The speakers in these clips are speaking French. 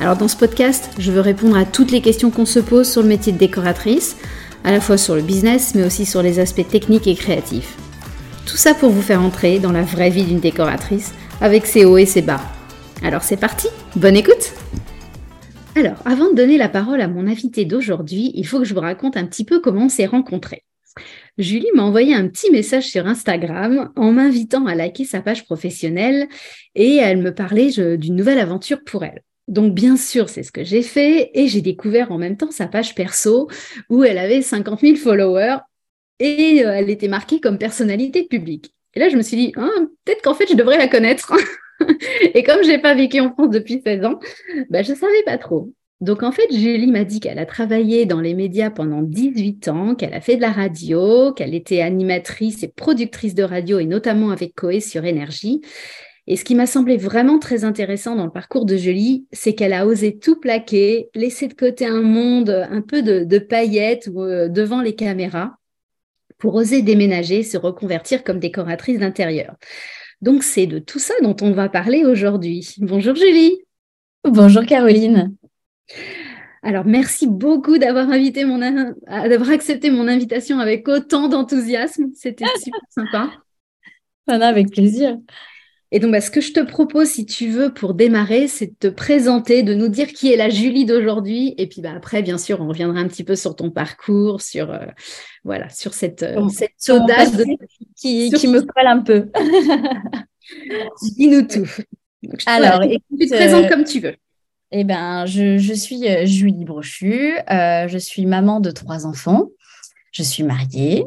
Alors dans ce podcast, je veux répondre à toutes les questions qu'on se pose sur le métier de décoratrice, à la fois sur le business, mais aussi sur les aspects techniques et créatifs. Tout ça pour vous faire entrer dans la vraie vie d'une décoratrice, avec ses hauts et ses bas. Alors c'est parti, bonne écoute Alors, avant de donner la parole à mon invité d'aujourd'hui, il faut que je vous raconte un petit peu comment on s'est rencontrés. Julie m'a envoyé un petit message sur Instagram en m'invitant à liker sa page professionnelle et elle me parlait d'une nouvelle aventure pour elle. Donc bien sûr, c'est ce que j'ai fait et j'ai découvert en même temps sa page perso où elle avait 50 000 followers et euh, elle était marquée comme personnalité publique. Et là, je me suis dit, ah, peut-être qu'en fait, je devrais la connaître. et comme je n'ai pas vécu en France depuis 16 ans, bah, je ne savais pas trop. Donc en fait, Julie m'a dit qu'elle a travaillé dans les médias pendant 18 ans, qu'elle a fait de la radio, qu'elle était animatrice et productrice de radio et notamment avec Coé sur Énergie et ce qui m'a semblé vraiment très intéressant dans le parcours de Julie, c'est qu'elle a osé tout plaquer, laisser de côté un monde un peu de, paillettes euh, devant les caméras pour oser déménager, se reconvertir comme décoratrice d'intérieur. Donc c'est de tout ça dont on va parler aujourd'hui. Bonjour Julie. Bonjour Caroline. Alors merci beaucoup d'avoir invité mon d'avoir accepté mon invitation avec autant d'enthousiasme. C'était super sympa. avec plaisir. Et donc, bah, ce que je te propose, si tu veux, pour démarrer, c'est de te présenter, de nous dire qui est la Julie d'aujourd'hui. Et puis bah, après, bien sûr, on reviendra un petit peu sur ton parcours, sur, euh, voilà, sur cette, euh, cette audace qui, qui me colle un peu. Dis-nous tout. Alors, tu te présentes euh, comme tu veux. Eh ben, je, je suis Julie Brochu, je suis maman de trois enfants, je suis mariée,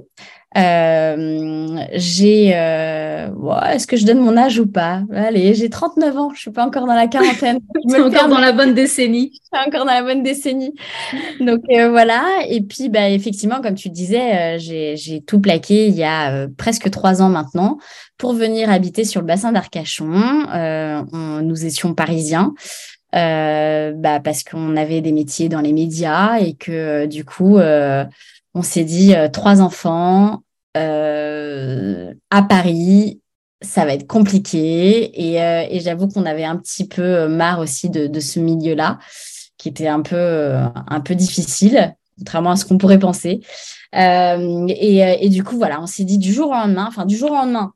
euh, j'ai. Euh, Est-ce que je donne mon âge ou pas? Allez, j'ai 39 ans, je suis pas encore dans la quarantaine. Je me encore dans la bonne décennie. Je suis encore dans la bonne décennie. Donc euh, voilà. Et puis, bah, effectivement, comme tu disais, euh, j'ai tout plaqué il y a presque trois ans maintenant pour venir habiter sur le bassin d'Arcachon. nous étions parisiens. bah, parce qu'on avait des métiers dans les médias et que du coup, on s'est dit trois enfants, euh, à Paris, ça va être compliqué. Et, euh, j'avoue qu'on avait un petit peu marre aussi de, ce milieu-là, qui était un peu, un peu difficile, contrairement à ce qu'on pourrait penser. Euh, et, du coup, voilà, on s'est dit du jour au lendemain, enfin du jour au lendemain,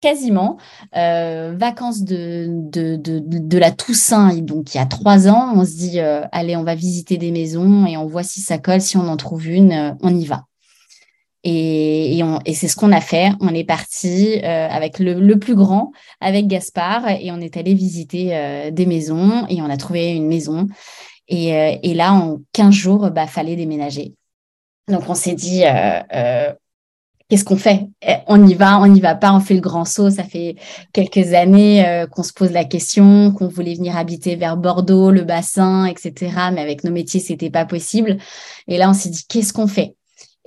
quasiment, vacances de, de, de, la Toussaint, donc il y a trois ans, on se dit, allez, on va visiter des maisons et on voit si ça colle, si on en trouve une, on y va. Et, c'est ce qu'on a fait. On est parti euh, avec le, plus grand, avec Gaspard, et on est allé visiter euh, des maisons et on a trouvé une maison. Et, euh, là, en 15 jours, bah, fallait déménager. Donc on s'est dit, qu'est-ce qu'on fait? Eh, On y va, on n'y va pas, on fait le grand saut. Ça fait quelques années qu'on se pose la question, qu'on voulait venir habiter vers Bordeaux, le bassin, etc. Mais avec nos métiers, c'était pas possible. Et là, on s'est dit, qu'est-ce qu'on fait?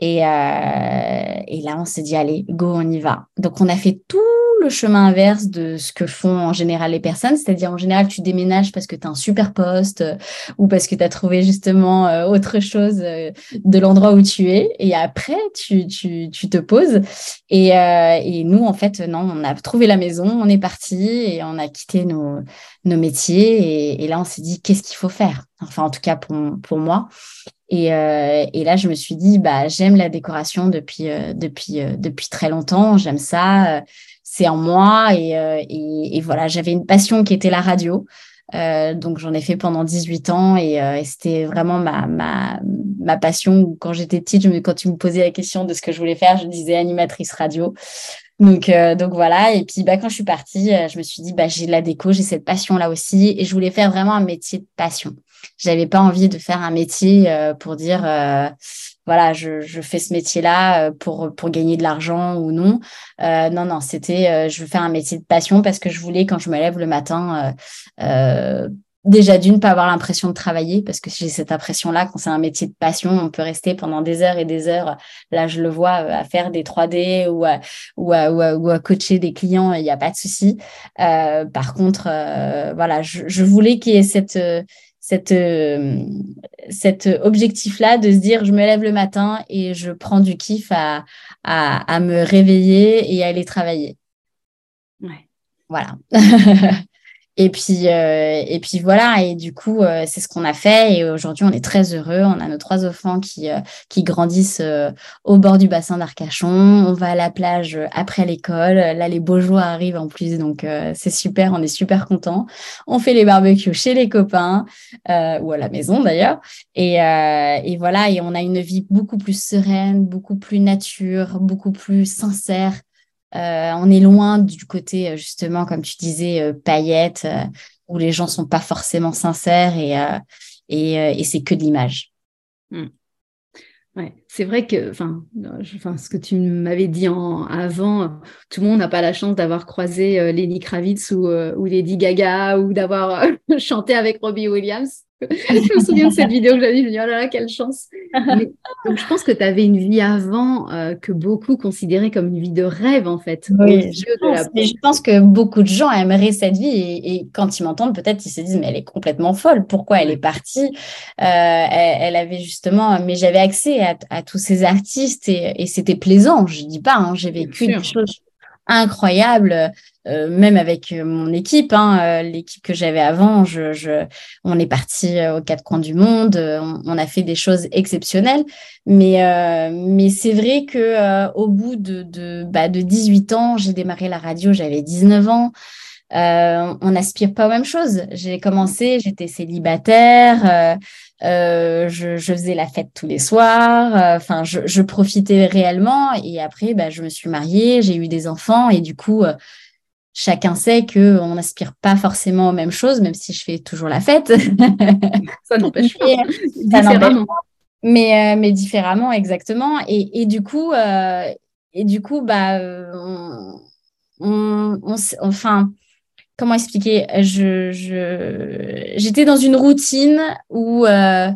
Et, euh, et là, on s'est dit, allez, go, on y va. Donc, on a fait tout le chemin inverse de ce que font en général les personnes, c'est-à-dire en général, tu déménages parce que tu as un super poste euh, ou parce que tu as trouvé justement euh, autre chose de l'endroit où tu es. Et après, tu, te poses. Et, nous, en fait, non, on a trouvé la maison, on est parti et on a quitté nos, métiers. Et, là, on s'est dit, qu'est-ce qu'il faut faire? Enfin, en tout cas, pour moi. Euh, et, là, je me suis dit, bah, j'aime la décoration depuis, euh, depuis, euh, depuis très longtemps. J'aime ça. c'est en moi. Et, et, voilà, j'avais une passion qui était la radio. donc, j'en ai fait pendant 18 ans et, c'était vraiment ma, ma, ma passion. Quand j'étais petite, je me, quand tu me posais la question de ce que je voulais faire, je disais animatrice radio. Donc, donc voilà. Et puis, bah, quand je suis partie, je me suis dit, bah, j'ai de la déco, j'ai cette passion-là aussi. Et je voulais faire vraiment un métier de passion. J'avais pas envie de faire un métier euh, pour dire euh, voilà, je, je, fais ce métier-là euh, pour, pour gagner de l'argent ou non. non, non, c'était je veux faire un métier de passion parce que je voulais, quand je me lève le matin, déjà d'une pas avoir l'impression de travailler parce que j'ai cette impression là quand c'est un métier de passion on peut rester pendant des heures et des heures là je le vois euh, à faire des 3D ou à, ou ou à, coacher des clients il n'y a pas de souci euh, par contre euh, voilà je, voulais qu'il y ait cette cette, cet objectif-là de se dire je me lève le matin et je prends du kiff à, à, à me réveiller et à aller travailler. Ouais. Voilà. Et puis, euh, et puis voilà, et du coup, euh, c'est ce qu'on a fait. Et aujourd'hui, on est très heureux. On a nos trois enfants qui, euh, qui grandissent au bord du bassin d'Arcachon. On va à la plage après l'école. Là, les beaux jours arrivent en plus, donc c'est super. On est super contents. On fait les barbecues chez les copains ou à la maison d'ailleurs. Et, et voilà, et on a une vie beaucoup plus sereine, beaucoup plus nature, beaucoup plus sincère. Euh, on est loin du côté, euh, justement, comme tu disais, euh, paillettes, où les gens sont pas forcément sincères et, c'est que de l'image. Hmm. Ouais, c'est vrai que, ce que tu m'avais dit en, avant, tout le monde n'a pas la chance d'avoir croisé Lenny Kravitz ou Lady Gaga ou d'avoir chanté avec Robbie Williams. Je me souviens de cette vidéo que j'avais dit, je me dis, oh là là, quelle chance. donc, je pense que tu avais une vie avant euh, que beaucoup considéraient comme une vie de rêve, en fait. Oui, je pense, je pense, que beaucoup de gens aimeraient cette vie et, quand ils m'entendent, peut-être ils se disent, mais elle est complètement folle. Pourquoi elle est partie? Euh, elle, avait justement, mais j'avais accès à, tous ces artistes et, c'était plaisant. Je dis pas, hein, j'ai vécu des choses incroyables euh, même avec euh, mon équipe, hein, euh, l'équipe que j'avais avant, on est parti aux quatre coins du monde, on, a fait des choses exceptionnelles, mais, c'est vrai que au bout de, de, bah, de 18 ans, j'ai démarré la radio, j'avais 19 ans. on n'aspire pas aux mêmes choses. J'ai commencé, j'étais célibataire, je, faisais la fête tous les soirs, enfin, je, je, profitais réellement. Et après, bah, je me suis mariée, j'ai eu des enfants et du coup, chacun sait qu'on n'aspire pas forcément aux mêmes choses, même si je fais toujours la fête. ça n'empêche pas. différemment. Mais, euh, mais différemment, exactement. Et, du coup, euh, et du coup bah, on, enfin, comment expliquer? Je, J'étais dans une routine où, euh,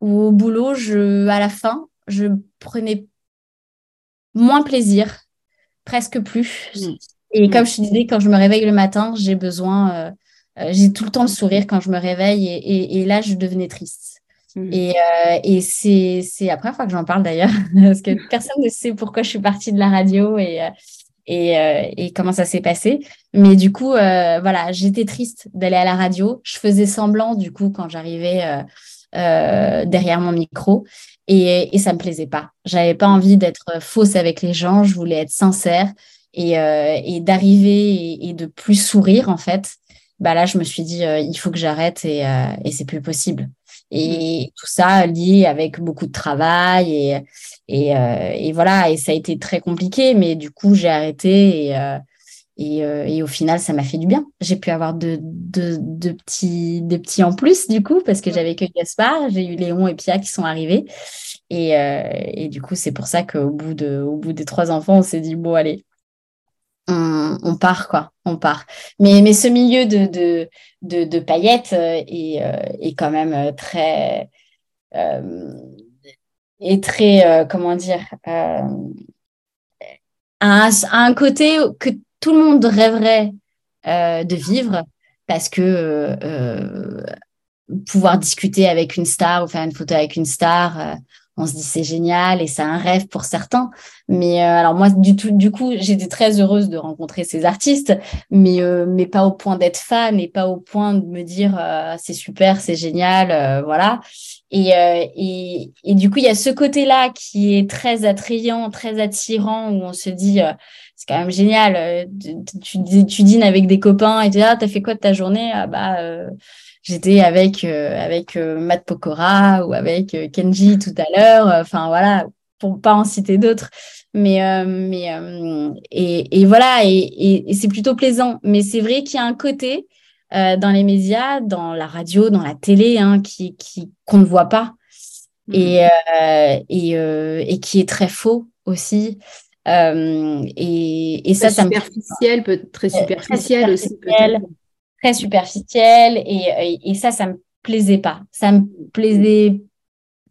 où, au boulot, je, à la fin, je prenais moins plaisir, presque plus. Mm. Et comme je te disais, quand je me réveille le matin, j'ai besoin, euh, euh, j'ai tout le temps le sourire quand je me réveille et, et, là, je devenais triste. Mmh. Et, euh, et c'est, c'est la première fois que j'en parle d'ailleurs, parce que personne ne sait pourquoi je suis partie de la radio et, et, et comment ça s'est passé. Mais du coup, voilà, j'étais triste d'aller à la radio. Je faisais semblant, du coup, quand j'arrivais derrière mon micro. Et, et ça me plaisait pas. J'avais pas envie d'être fausse avec les gens. Je voulais être sincère et, euh, d'arriver et, de plus sourire en fait bah là je me suis dit euh, il faut que j'arrête et, euh, et c'est plus possible et tout ça lié avec beaucoup de travail et, et, et, voilà et ça a été très compliqué mais du coup j'ai arrêté et, et, et, au final ça m'a fait du bien. J'ai pu avoir de, de, de, petits des petits en plus du coup parce que j'avais que Gaspard j'ai eu Léon et Pia qui sont arrivés. Et, et du coup c'est pour ça qu'au bout de au bout des trois enfants on s'est dit bon allez on, part, quoi. On part. Mais, ce milieu de, de, de, paillettes euh, est, euh, est, quand même euh, très. est très. comment dire un, côté que tout le monde rêverait de vivre parce que pouvoir discuter avec une star ou faire une photo avec une star, on se dit c'est génial et c'est un rêve pour certains. Mais euh, alors moi, du, tout, du coup, j'étais très heureuse de rencontrer ces artistes, mais, euh, mais pas au point d'être fan et pas au point de me dire euh, c'est super, c'est génial, voilà. Et, et, et, du coup, il y a ce côté-là qui est très attrayant, très attirant, où on se dit c'est quand même génial. Tu, tu, dînes avec des copains et tu dis ah, t'as fait quoi de ta journée? Ah, bah j'étais avec euh, avec euh, Matt Pokora ou avec euh, Kenji tout à l'heure. Enfin voilà, pour pas en citer d'autres. Mais mais et, et, voilà et, et, c'est plutôt plaisant. Mais c'est vrai qu'il y a un côté dans les médias, dans la radio, dans la télé, hein, qui qui qu'on ne voit pas mmh. et et, qui est très faux aussi. et, ça, ça superficiel, peut très superficiel, aussi. Très superficielle et, et, ça, ça me plaisait pas. Ça me plaisait,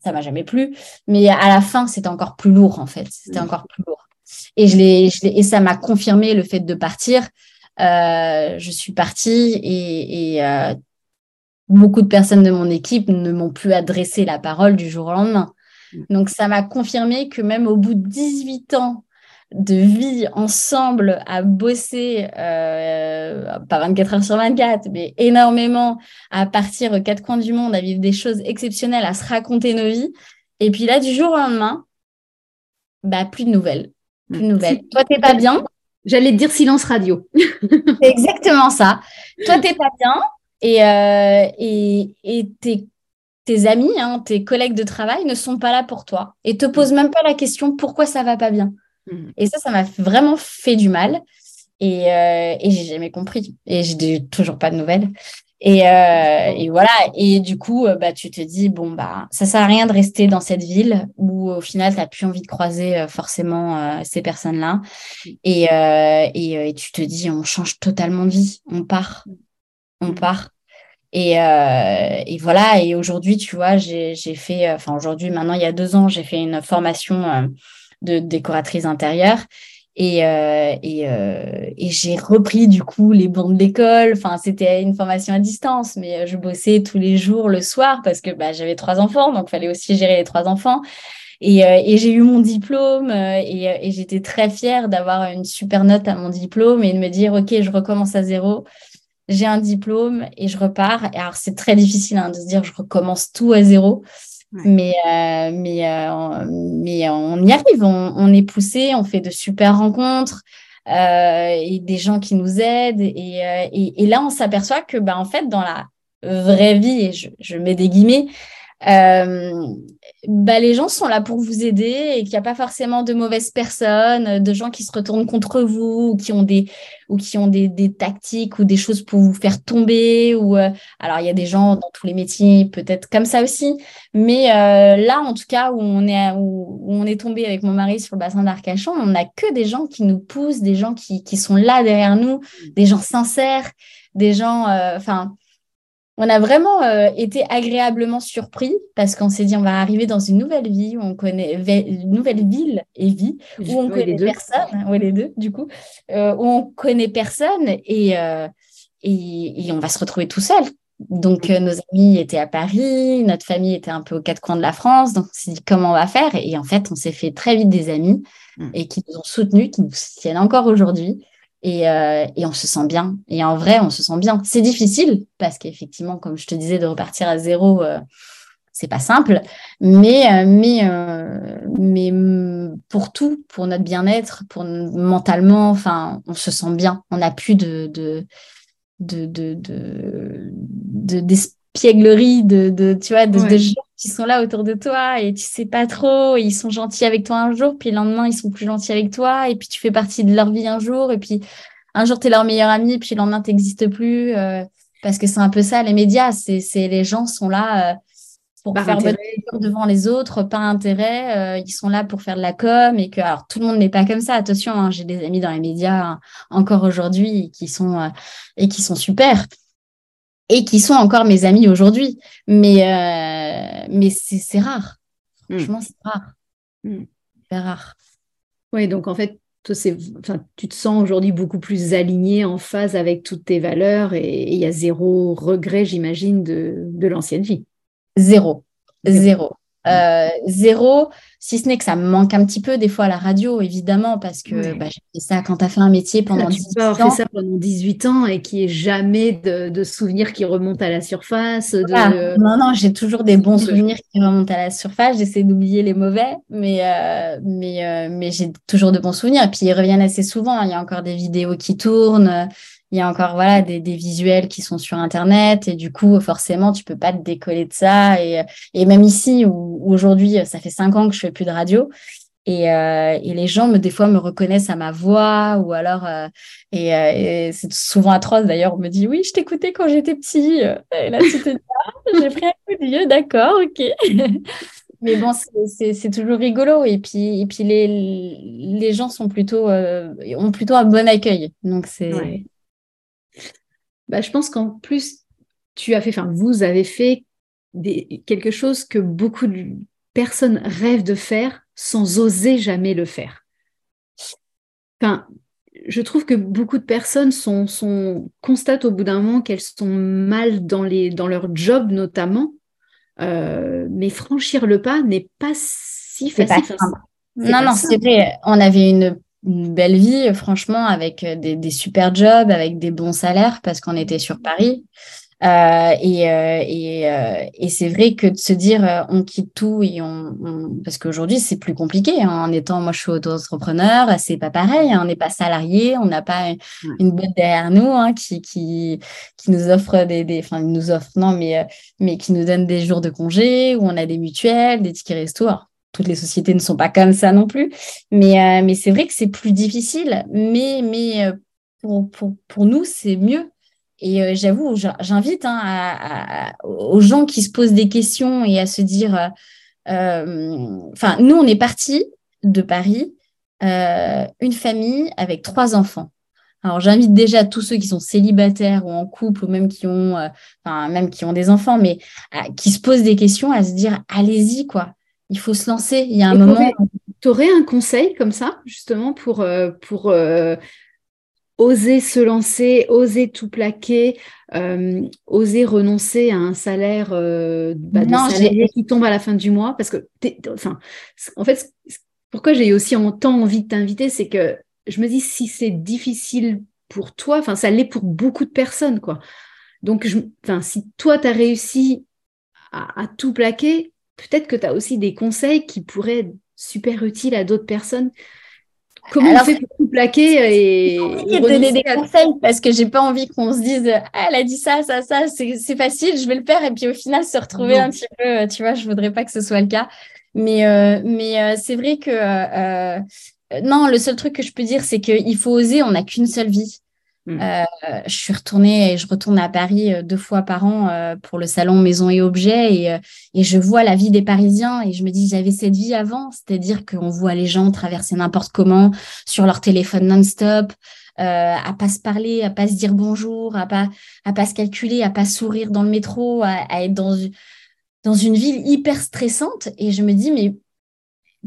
ça m'a jamais plu, mais à la fin, c'était encore plus lourd en fait. C'était encore plus lourd. Et je l'ai, et ça m'a confirmé le fait de partir. Euh, je suis partie et, et euh, beaucoup de personnes de mon équipe ne m'ont plus adressé la parole du jour au lendemain. Mm. Donc ça m'a confirmé que même au bout de 18 ans de vie ensemble à bosser, euh, pas 24 heures sur 24, mais énormément, à partir aux quatre coins du monde, à vivre des choses exceptionnelles, à se raconter nos vies. Et puis là, du jour au lendemain, bah, plus de nouvelles. Plus de nouvelles. Toi, t'es pas bien? J'allais te dire silence radio. C'est exactement ça. Toi, t'es pas bien et, euh, et, et tes, tes amis, hein, tes collègues de travail ne sont pas là pour toi et te posent même pas la question pourquoi ça va pas bien? Mm. Et ça, ça m'a vraiment fait du mal. Et, euh, et j'ai jamais compris. Et j'ai toujours pas de nouvelles. Et, euh, et, voilà. Et du coup, euh, bah, tu te dis, bon, bah, ça sert à rien de rester dans cette ville où au final, tu n'as plus envie de croiser euh, forcément euh, ces personnes-là. Et, et, et, tu te dis, on change totalement de vie. On part. On mm. part. Et, et voilà. Et aujourd'hui, tu vois, j'ai fait, enfin, aujourd'hui, maintenant, il y a deux ans, j'ai fait une formation de décoratrice intérieure. Et, euh, euh, et j'ai repris du coup les bancs de l'école. Enfin, c'était une formation à distance, mais je bossais tous les jours le soir parce que bah, j'avais trois enfants, donc fallait aussi gérer les trois enfants. Et, euh, et j'ai eu mon diplôme et, j'étais très fière d'avoir une super note à mon diplôme et de me dire, OK, je recommence à zéro. J'ai un diplôme et je repars. Alors, c'est très difficile hein, de se dire, je recommence tout à zéro. Mais, euh, mais, euh, mais on y arrive, on, est poussé, on fait de super rencontres euh, et des gens qui nous aident. Et, et, là, on s'aperçoit que, bah, en fait, dans la vraie vie, et je, je mets des guillemets, euh, bah, les gens sont là pour vous aider et qu'il n'y a pas forcément de mauvaises personnes, de gens qui se retournent contre vous ou qui ont des, ou qui ont des, des tactiques ou des choses pour vous faire tomber. Ou, euh, alors, il y a des gens dans tous les métiers, peut-être comme ça aussi. Mais euh, là, en tout cas, où on, est, où, est tombé avec mon mari sur le bassin d'Arcachon, on n'a que des gens qui nous poussent, des gens qui, qui sont là derrière nous, des gens sincères, des gens. Enfin on a vraiment euh, été agréablement surpris parce qu'on s'est dit on va arriver dans une nouvelle vie où on connaît une nouvelle ville et vie où on connaît personne, les deux du coup, euh, où on connaît personne et, euh, et, et on va se retrouver tout seul. Donc nos amis étaient à Paris, notre famille était un peu aux quatre coins de la France, donc on s'est dit comment on va faire? Et en fait on s'est fait très vite des amis mm. et qui nous ont soutenus, qui nous soutiennent encore aujourd'hui et, euh, et, on se sent bien. Et en vrai, on se sent bien. C'est difficile parce qu'effectivement, comme je te disais, de repartir à zéro, euh, c'est pas simple. Mais, euh, mais, mais pour tout, pour notre bien-être, pour mentalement, enfin, on se sent bien. On n'a plus de, de, de, de, de, d'espièglerie, de, de, tu vois, de, de gens qui sont là autour de toi et tu sais pas trop, ils sont gentils avec toi un jour, puis le lendemain, ils sont plus gentils avec toi, et puis tu fais partie de leur vie un jour, et puis un jour, tu es leur meilleur ami, puis le lendemain, tu n'existes plus. Euh, parce que c'est un peu ça, les médias, c'est les gens sont là euh, pour faire bonne devant les autres, pas intérêt, euh, ils sont là pour faire de la com, et que, alors, tout le monde n'est pas comme ça, attention, hein, j'ai des amis dans les médias hein, encore aujourd'hui qui sont, et qui sont super et qui sont encore mes amis aujourd'hui. Mais, euh, mais c'est rare. Hmm. Franchement, c'est rare. Hmm. C'est rare. Oui, donc en fait, toi, enfin, tu te sens aujourd'hui beaucoup plus aligné, en phase avec toutes tes valeurs et il y a zéro regret, j'imagine, de, de l'ancienne vie. Zéro. Zéro. Euh, zéro, si ce n'est que ça me manque un petit peu des fois à la radio, évidemment, parce que bah, j'ai fait ça quand tu as fait un métier pendant 18 ans. fait ça pendant 18 ans et qui est jamais de, souvenirs qui remontent à la surface. Non, non, j'ai toujours des bons souvenirs qui remontent à la surface. J'essaie d'oublier les mauvais, mais, euh, mais, euh, mais j'ai toujours de bons souvenirs. Et puis ils reviennent assez souvent. Il y a encore des vidéos qui tournent il y a encore voilà des, des, visuels qui sont sur internet et du coup forcément tu peux pas te décoller de ça. Et, et même ici où, aujourd'hui ça fait cinq ans que je fais plus de radio et, euh, et les gens me des fois me reconnaissent à ma voix ou alors euh, et, euh, et c'est souvent atroce. D'ailleurs on me dit oui je t'écoutais quand j'étais petit et là tu te dis ah, j'ai pris un coup de vieux d'accord ok. Mais bon, c'est toujours rigolo. Et puis, et puis les, les gens sont plutôt, ont plutôt un bon accueil. Donc, c'est bah, je pense qu'en plus, tu as fait, enfin, vous avez fait des, quelque chose que beaucoup de personnes rêvent de faire sans oser jamais le faire. Enfin, je trouve que beaucoup de personnes sont, sont constatent au bout d'un moment qu'elles sont mal dans, les, dans leur job notamment, euh, mais franchir le pas n'est pas si facile. non, non, c'est vrai. On avait une, belle vie, franchement, avec des, des, super jobs, avec des bons salaires, parce qu'on était sur Paris. Euh, et, euh, et, euh, et c'est vrai que de se dire on quitte tout et on, parce qu'aujourd'hui c'est plus compliqué hein, en étant moi je suis auto-entrepreneur c'est pas pareil hein, on n'est pas salarié on n'a pas une boîte derrière nous hein, qui, qui qui nous offre des, des enfin nous offre non mais mais qui nous donne des jours de congé où on a des mutuelles des tickets resto toutes les sociétés ne sont pas comme ça non plus mais mais c'est vrai que c'est plus difficile mais mais pour, pour, pour nous c'est mieux et euh, j'avoue, j'invite hein, aux gens qui se posent des questions et à se dire, euh, euh, enfin, nous, on est parti de Paris, une famille avec trois enfants. Alors j'invite déjà tous ceux qui sont célibataires ou en couple ou même qui ont, enfin, même qui ont des enfants, mais qui se posent des questions à se dire, allez-y quoi. Il faut se lancer. Il y a un moment. Tu aurais un conseil comme ça, justement, pour, pour oser se lancer, oser tout plaquer, euh, oser renoncer à un salaire, euh, bah, qui tombe à la fin du mois? Parce que, enfin, en fait, pourquoi j'ai aussi tant envie de t'inviter, c'est que je me dis si c'est difficile pour toi, enfin, ça l'est pour beaucoup de personnes, quoi. Donc, je, si toi, tu as réussi à, tout plaquer, peut-être que tu as aussi des conseils qui pourraient être super utiles à d'autres personnes. Comment on fait pour tout plaquer et, donner des conseils parce que j'ai pas envie qu'on se dise ah, elle a dit ça ça ça c'est facile je vais le faire et puis au final se retrouver un petit peu euh, tu vois je voudrais pas que ce soit le cas. Mais euh, mais euh, c'est vrai que non le seul truc que je peux dire c'est qu'il faut oser on n'a qu'une seule vie Mm. Euh, je suis retournée et je retourne à Paris euh, deux fois par an euh, pour le salon Maison et Objets et, et, je vois la vie des Parisiens et je me dis j'avais cette vie avant, c'est-à-dire qu'on voit les gens traverser n'importe comment sur leur téléphone non-stop, à pas se parler, à pas se dire bonjour, à pas à pas se calculer, à pas sourire dans le métro, à, à être dans dans une ville hyper stressante et je me dis mais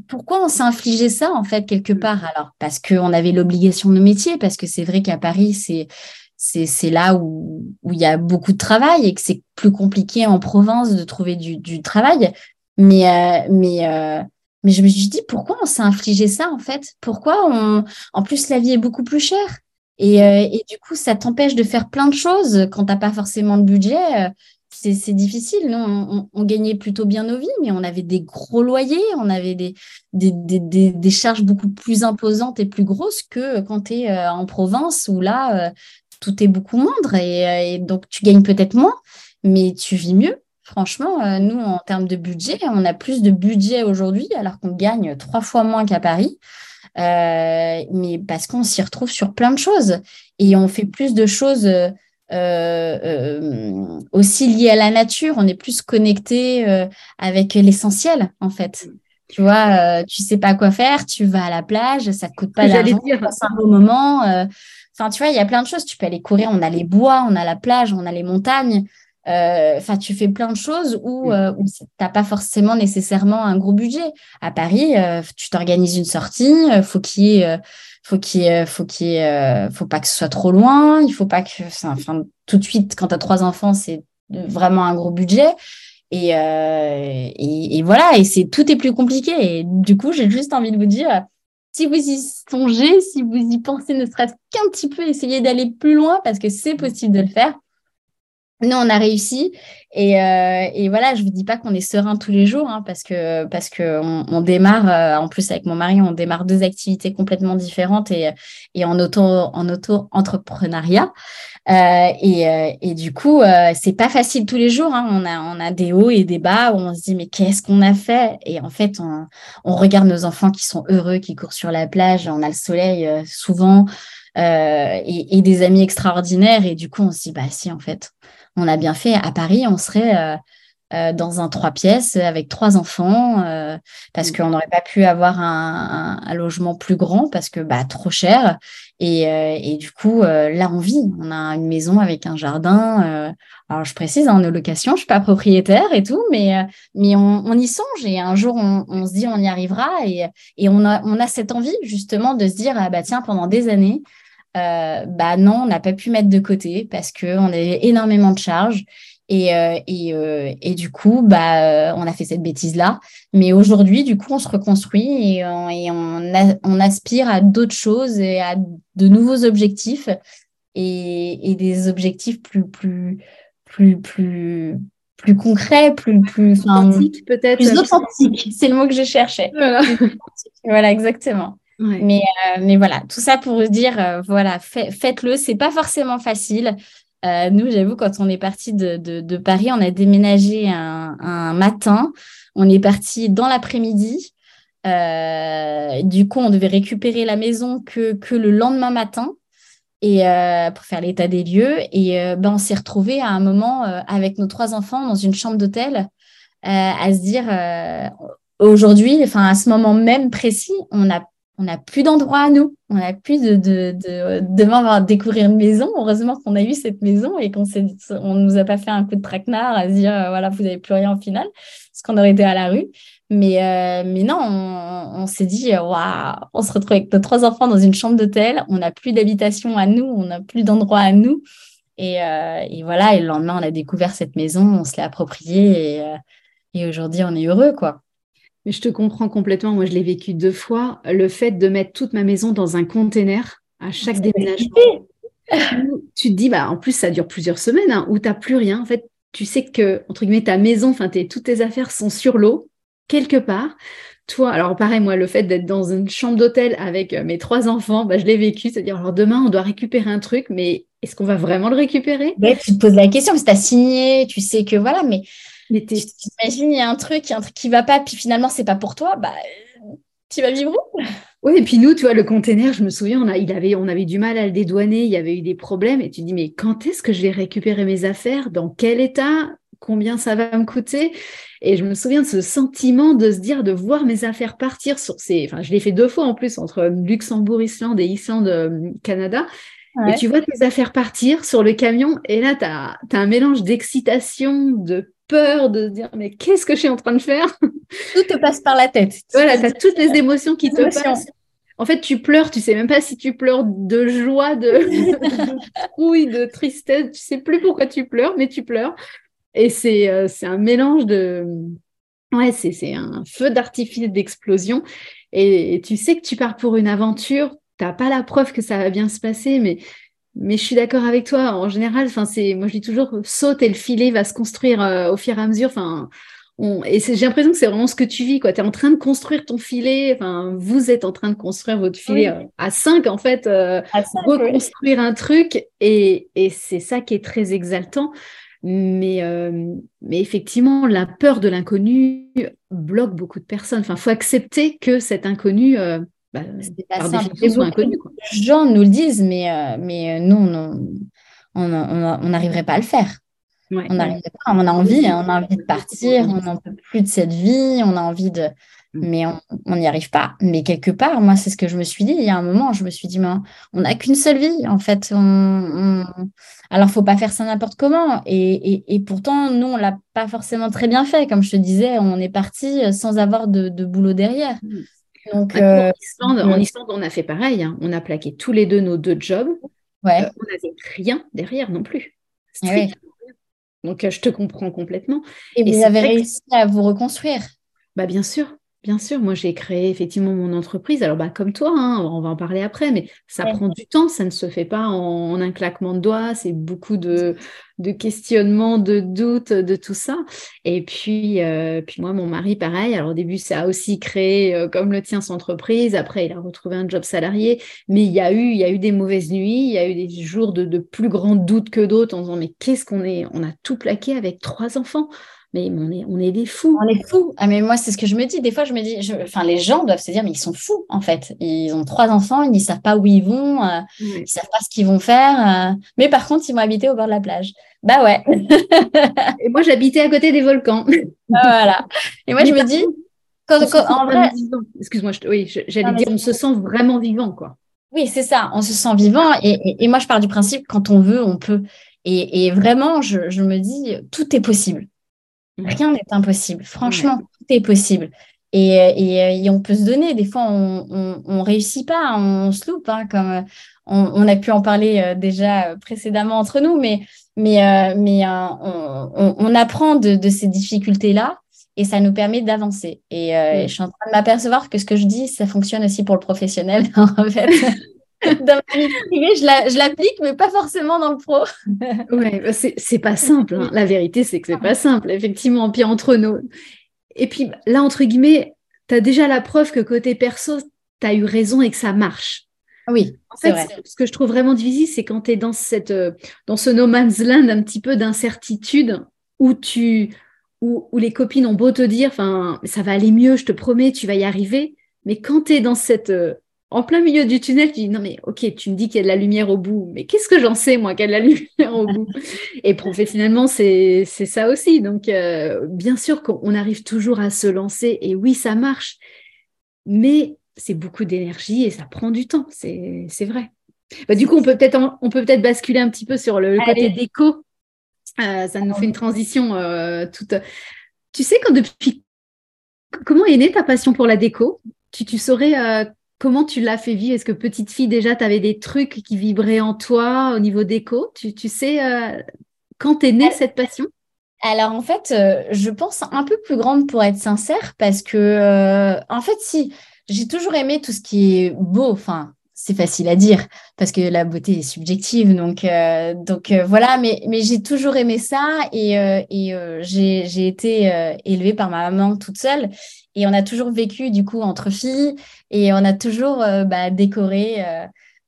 pourquoi on s'est infligé ça en fait quelque mm. part alors? Parce qu'on avait l'obligation de métier, parce que c'est vrai qu'à Paris c'est c'est là où, où il y a beaucoup de travail et que c'est plus compliqué en province de trouver du, du travail. Mais euh, mais euh, mais je me suis dit pourquoi on s'est infligé ça en fait? Pourquoi on en plus la vie est beaucoup plus chère? Et, euh, et du coup ça t'empêche de faire plein de choses quand t'as pas forcément de budget c'est difficile. Nous, on, gagnait plutôt bien nos vies, mais on avait des gros loyers, on avait des, des, charges beaucoup plus imposantes et plus grosses que quand tu es euh, en province où là, euh, tout est beaucoup moindre et, donc tu gagnes peut-être moins, mais tu vis mieux. Franchement, euh, nous, en termes de budget, on a plus de budget aujourd'hui alors qu'on gagne trois fois moins qu'à Paris. mais parce qu'on s'y retrouve sur plein de choses et on fait plus de choses euh, euh, aussi lié à la nature. On est plus connecté euh, avec l'essentiel, en fait. Tu vois, tu sais pas quoi faire, tu vas à la plage, ça te coûte pas d'argent, tu passes un beau moment. Enfin, tu vois, il y a plein de choses. Tu peux aller courir, on a les bois, on a la plage, on a les montagnes. Enfin, tu fais plein de choses où, mm. où tu n'as pas forcément nécessairement un gros budget. À Paris, tu t'organises une sortie, faut qu'il y ait faut qu'il faut qu'il euh, faut pas que ce soit trop loin. Il faut pas que enfin tout de suite quand tu as trois enfants c'est vraiment un gros budget. Et, euh, et, voilà et c'est tout est plus compliqué. Et du coup j'ai juste envie de vous dire si vous y songez si vous y pensez ne serait-ce qu'un petit peu essayez d'aller plus loin parce que c'est possible de le faire nous, on a réussi. Et, euh, et voilà, je ne vous dis pas qu'on est serein tous les jours, hein, parce que parce que on, démarre, euh, en plus avec mon mari, on démarre deux activités complètement différentes et, et en auto en auto entrepreneuriat. Euh, et, et, du coup, c'est pas facile tous les jours. Hein. On a on a des hauts et des bas où on se dit mais qu'est-ce qu'on a fait? Et en fait, on, regarde nos enfants qui sont heureux, qui courent sur la plage, on a le soleil souvent. et, et des amis extraordinaires et du coup on se dit bah si en fait on a bien fait. À Paris, on serait euh, euh, dans un trois pièces avec trois enfants euh, parce mm. qu'on n'aurait pas pu avoir un, logement plus grand parce que bah trop cher Et, euh, et du coup, euh, là, on vit. On a une maison avec un jardin. Euh, alors, je précise, en location, je suis pas propriétaire et tout, mais, mais on, on, y songe. Et un jour, on, on, se dit, on y arrivera. Et, et on, a, on a cette envie, justement, de se dire, ah, bah tiens, pendant des années, bah non, on n'a pas pu mettre de côté parce qu'on avait énormément de charges. Et, euh, et, euh, et, du coup, bah, euh, on a fait cette bêtise-là. Mais aujourd'hui, du coup, on se reconstruit et, on, et on, on, aspire à d'autres choses et à de nouveaux objectifs et, et des objectifs plus, plus, plus, plus, plus concrets, plus, plus, authentiques peut-être. Plus authentiques, c'est le mot que je cherchais. Voilà, voilà exactement. Mais, mais voilà, tout ça pour vous dire, voilà, faites-le. C'est pas forcément facile. Euh, nous, j'avoue, quand on est parti de, Paris, on a déménagé un, matin. On est parti dans l'après-midi. Euh, du coup, on devait récupérer la maison que, que le lendemain matin et euh, pour faire l'état des lieux. Et ben, on s'est retrouvé à un moment avec nos trois enfants dans une chambre d'hôtel à se dire aujourd'hui, enfin à ce moment même précis, on n'a on n'a plus d'endroit à nous, on n'a plus de, de, de, demain découvrir une maison. Heureusement qu'on a eu cette maison et qu'on on nous a pas fait un coup de traquenard à se dire euh, voilà vous n'avez plus rien au final, parce qu'on aurait été à la rue. Mais euh, mais non, on, s'est dit waouh, on se retrouve avec nos trois enfants dans une chambre d'hôtel, on n'a plus d'habitation à nous, on n'a plus d'endroit à nous. Et, euh, et, voilà, et le lendemain on a découvert cette maison, on se l'est appropriée et, et aujourd'hui on est heureux quoi. Mais je te comprends complètement. Moi, je l'ai vécu deux fois. Le fait de mettre toute ma maison dans un container à chaque déménagement. tu te dis, bah, en plus, ça dure plusieurs semaines hein, où tu n'as plus rien. En fait, tu sais que, entre guillemets, ta maison, enfin, toutes tes affaires sont sur l'eau, quelque part. Toi, alors pareil, moi, le fait d'être dans une chambre d'hôtel avec euh, mes trois enfants, bah, je l'ai vécu. C'est-à-dire, alors demain, on doit récupérer un truc, mais est-ce qu'on va vraiment le récupérer? Tu te poses la question, parce que tu as signé, tu sais que voilà, mais mais tu t'imagines, il y a un truc, un truc qui va pas, puis finalement, c'est pas pour toi, bah, tu vas vivre où? Oui, et puis nous, tu vois, le container, je me souviens, on, a, il avait, on avait du mal à le dédouaner, il y avait eu des problèmes, et tu dis, mais quand est-ce que je vais récupérer mes affaires? Dans quel état? Combien ça va me coûter? Et je me souviens de ce sentiment de se dire, de voir mes affaires partir sur ces. Enfin, je l'ai fait deux fois en plus, entre Luxembourg, Islande et Islande, euh, Canada. Et tu vois tes affaires partir sur le camion, et là, tu as, as, un mélange d'excitation, de peur de se dire mais qu'est-ce que je suis en train de faire? Tout te passe par la tête. Voilà, tu as toutes les émotions qui te passent. En fait, tu pleures, tu sais même pas si tu pleures de joie, de, de de tristesse, tu sais plus pourquoi tu pleures, mais tu pleures. Et c'est euh, un mélange de... Ouais, c'est un feu d'artifice d'explosion. Et, et, tu sais que tu pars pour une aventure, tu n'as pas la preuve que ça va bien se passer, mais mais je suis d'accord avec toi. En général, enfin, c'est, moi je dis toujours, saute et le filet va se construire euh, au fur et à mesure. Enfin, et j'ai l'impression que c'est vraiment ce que tu vis. Tu es en train de construire ton filet. Enfin, vous êtes en train de construire votre filet euh, à cinq, en fait, euh, reconstruire un truc. Et, et c'est ça qui est très exaltant. Mais, mais effectivement, la peur de l'inconnu bloque beaucoup de personnes. Enfin, faut accepter que cet inconnu bah, par définition. Les gens nous le disent, mais, euh, mais euh, nous, on n'arriverait pas à le faire. on, on a envie, hein, on a envie de partir, on n'en peut plus de cette vie, on a envie de. Mm. Mais on n'y arrive pas. Mais quelque part, moi, c'est ce que je me suis dit. Il y a un moment, je me suis dit, mais on n'a qu'une seule vie, en fait. On, il Alors, faut pas faire ça n'importe comment. Et, et, pourtant, nous, on l'a pas forcément très bien fait. Comme je te disais, on est parti sans avoir de, de boulot derrière. Mm. Donc, euh, en, Islande, on a fait pareil. Hein. On a plaqué tous les deux nos deux jobs. Ouais. Euh, on n'avait rien derrière non plus. Donc, euh, je te comprends complètement. Et, vous avez réussi à vous reconstruire bah, Bien sûr. Bien sûr, moi j'ai créé effectivement mon entreprise. Alors bah, comme toi, hein, on va en parler après, mais ça prend du temps, ça ne se fait pas en, un claquement de doigts, c'est beaucoup de, de, questionnements, de doutes, de tout ça. Et puis, euh, puis moi, mon mari, pareil, alors au début, ça a aussi créé euh, comme le tien son entreprise, après il a retrouvé un job salarié, mais il y a eu, il y a eu des mauvaises nuits, il y a eu des jours de, de plus grands doutes que d'autres en disant mais qu'est-ce qu'on est, on a tout plaqué avec trois enfants mais on est, on est des fous. On est fous. Ah, mais moi, c'est ce que je me dis. Des fois, je me dis, enfin, les gens doivent se dire, mais ils sont fous, en fait. Ils ont trois enfants, ils ne savent pas où ils vont, euh, ils ne savent pas ce qu'ils vont faire. Euh. Mais par contre, ils vont habiter au bord de la plage. Bah ouais. Et moi, j'habitais à côté des volcans. Ah, voilà. Et moi, je me dis, quand, en vrai. Excuse-moi, oui, j'allais dire, on se sent vraiment vivant, quoi. Oui, c'est ça, on se sent vivant. Et, moi, je pars du principe, quand on veut, on peut. Et, vraiment, je, me dis, tout est possible. Rien n'est impossible. Franchement, tout est possible. Et, on peut se donner. Des fois, on ne réussit pas, on se loupe, hein, comme on, a pu en parler euh, déjà précédemment entre nous, mais, mais, euh, mais euh, on, apprend de, ces difficultés-là et ça nous permet d'avancer. Et, je suis en train de m'apercevoir que ce que je dis, ça fonctionne aussi pour le professionnel, en fait. dans ma vie privée, je l'applique, mais pas forcément dans le pro. ouais, bah, c'est pas simple. Hein. La vérité, c'est que c'est pas simple, effectivement. Puis entre nous. Et puis là, entre guillemets, tu as déjà la preuve que côté perso, tu as eu raison et que ça marche. Oui, en fait, ce que je trouve vraiment difficile, c'est quand tu es dans, cette, euh, dans ce no man's land un petit peu d'incertitude où, tu, où, où, les copines ont beau te dire, ça va aller mieux, je te promets, tu vas y arriver. Mais quand tu es dans cette, euh, en plein milieu du tunnel, tu dis, non mais ok, tu me dis qu'il y a de la lumière au bout, mais qu'est-ce que j'en sais, moi, qu'il y a de la lumière au bout? Et professionnellement, c'est ça aussi. Donc, euh, bien sûr qu'on arrive toujours à se lancer, et oui, ça marche. Mais c'est beaucoup d'énergie et ça prend du temps, c'est vrai. Bah, du coup, on peut peut-être on peut peut-être basculer un petit peu sur le, côté déco. Euh, ça nous fait une transition euh, toute. Tu sais quand depuis comment est née ta passion pour la déco? Tu, tu saurais comment tu l'as fait vivre? Est-ce que petite fille déjà, tu avais des trucs qui vibraient en toi au niveau déco? Tu, tu sais quand est née cette passion? alors en fait, je pense un peu plus grande pour être sincère parce que en fait si j'ai toujours aimé tout ce qui est beau. Enfin, c'est facile à dire parce que la beauté est subjective. Donc, euh, donc euh, voilà, mais, mais j'ai toujours aimé ça et, euh, et j'ai été élevée par ma maman toute seule. Et on a toujours vécu du coup entre filles et on a toujours bah, décoré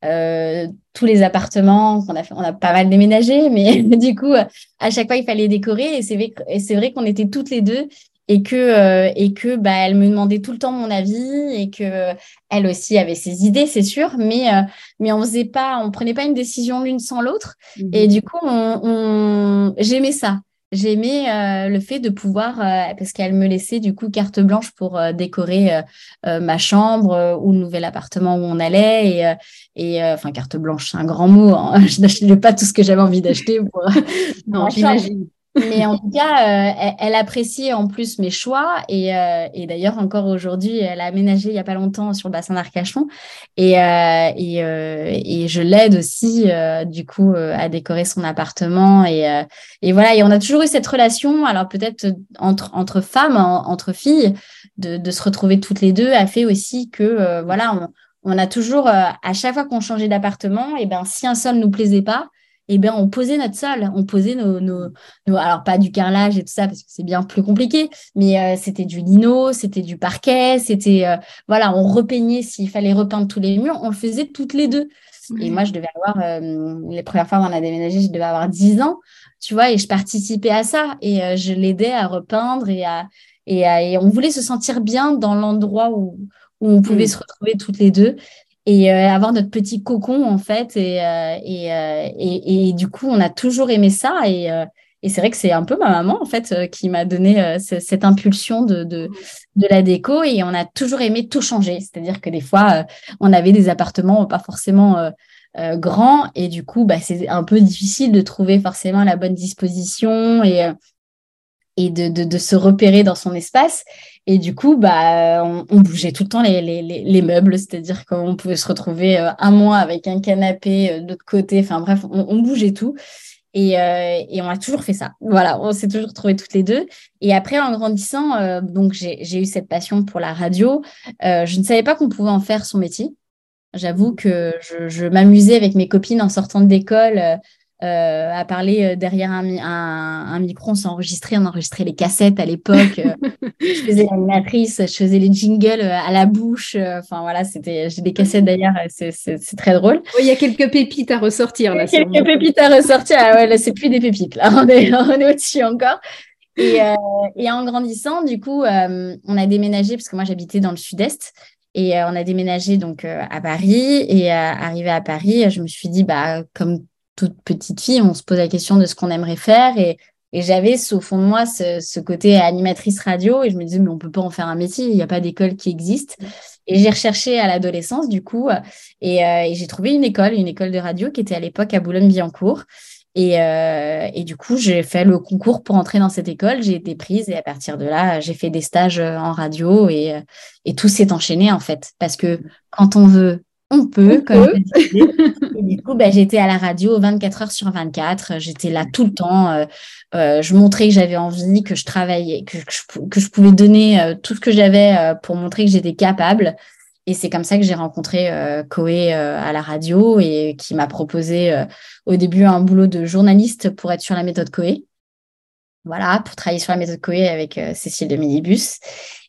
tous les appartements qu'on a fait. On a pas mal déménagé, mais du coup, à chaque fois, il fallait décorer. Et c'est vrai, vrai qu'on était toutes les deux et que euh, et que bah elle me demandait tout le temps mon avis et que elle aussi avait ses idées c'est sûr mais euh, mais on faisait pas on prenait pas une décision l'une sans l'autre et mhm. du coup on, j'aimais ça j'aimais euh, le fait de pouvoir parce qu'elle me laissait du coup carte blanche pour décorer ma chambre ou le nouvel appartement où on allait. Et et enfin carte blanche c'est un grand mot hein. je n'achetais pas tout ce que j'avais envie d'acheter pour non j'imagine mais en tout cas, euh, elle, apprécie en plus mes choix. Et, euh, et d'ailleurs, encore aujourd'hui, elle a aménagé il n'y a pas longtemps sur le bassin d'Arcachon. Et, euh, et, et, je l'aide aussi, du coup, à décorer son appartement. Et, et voilà, et on a toujours eu cette relation, alors peut-être entre, entre femmes, entre filles, de, de, se retrouver toutes les deux, a fait aussi que, voilà, on, on, a toujours, à chaque fois qu'on changeait d'appartement, et ben si un sol nous plaisait pas, eh bien, on posait notre sol, on posait nos, nos, alors pas du carrelage et tout ça parce que c'est bien plus compliqué, mais euh, c'était du lino, c'était du parquet, c'était euh, voilà, on repeignait s'il fallait repeindre tous les murs, on le faisait toutes les deux. Et moi, je devais avoir euh, les premières fois où on a déménagé, je devais avoir 10 ans, tu vois, et je participais à ça et je l'aidais à repeindre et à, et et on voulait se sentir bien dans l'endroit où où on pouvait mmh. se retrouver toutes les deux et euh, avoir notre petit cocon en fait et, euh, euh, et, et, du coup on a toujours aimé ça et, et c'est vrai que c'est un peu ma maman en fait qui m'a donné cette impulsion de, de, de, la déco et on a toujours aimé tout changer. C'est-à-dire que des fois on avait des appartements pas forcément grands et du coup bah, c'est un peu difficile de trouver forcément la bonne disposition et et de, de, de, se repérer dans son espace. Et du coup, bah, on, bougeait tout le temps les, les, les, meubles, c'est-à-dire qu'on pouvait se retrouver euh, un mois avec un canapé euh, de l'autre côté. Enfin bref, on, bougeait tout. Et, euh, et, on a toujours fait ça. Voilà, on s'est toujours trouvés toutes les deux. Et après, en grandissant, donc j'ai eu cette passion pour la radio. je ne savais pas qu'on pouvait en faire son métier. J'avoue que je, je m'amusais avec mes copines en sortant d'école euh, à parler euh, derrière un, un, micro, on s'enregistrait, on enregistrait les cassettes à l'époque. Euh, je faisais l'animatrice, je faisais les jingles à la bouche. Enfin voilà, c'était, j'ai des cassettes d'ailleurs, c'est, très drôle. Il y a quelques pépites à ressortir là. Quelques pépites à ressortir. Ah ouais, là c'est plus des pépites, là on est, on est au-dessus encore. Et, et, en grandissant, du coup, on a déménagé parce que moi j'habitais dans le sud-est. Et on a déménagé donc à Paris. Et arrivé à Paris, je me suis dit, bah, comme toute petite fille, on se pose la question de ce qu'on aimerait faire. Et j'avais au fond de moi ce, côté animatrice radio et je me disais, mais on peut pas en faire un métier, il n'y a pas d'école qui existe. Et j'ai recherché à l'adolescence, du coup, et, et j'ai trouvé une école, une école de radio qui était à l'époque à Boulogne-Billancourt. Et, euh, et, du coup, j'ai fait le concours pour entrer dans cette école. J'ai été prise et à partir de là, j'ai fait des stages euh, en radio euh, et tout s'est enchaîné en fait. Parce que quand on veut, on peut. comme et du coup, bah, j'étais à la radio 24 heures sur 24. J'étais là tout le temps. Euh, euh, je montrais que j'avais envie, que je travaillais, que, que, je, que je, pouvais donner tout ce que j'avais pour montrer que j'étais capable. Et c'est comme ça que j'ai rencontré euh, Koé euh, à la radio et qui m'a proposé euh, au début un boulot de journaliste pour être sur la méthode Koé. Voilà, pour travailler sur la méthode Koé avec Cécile de Minibus.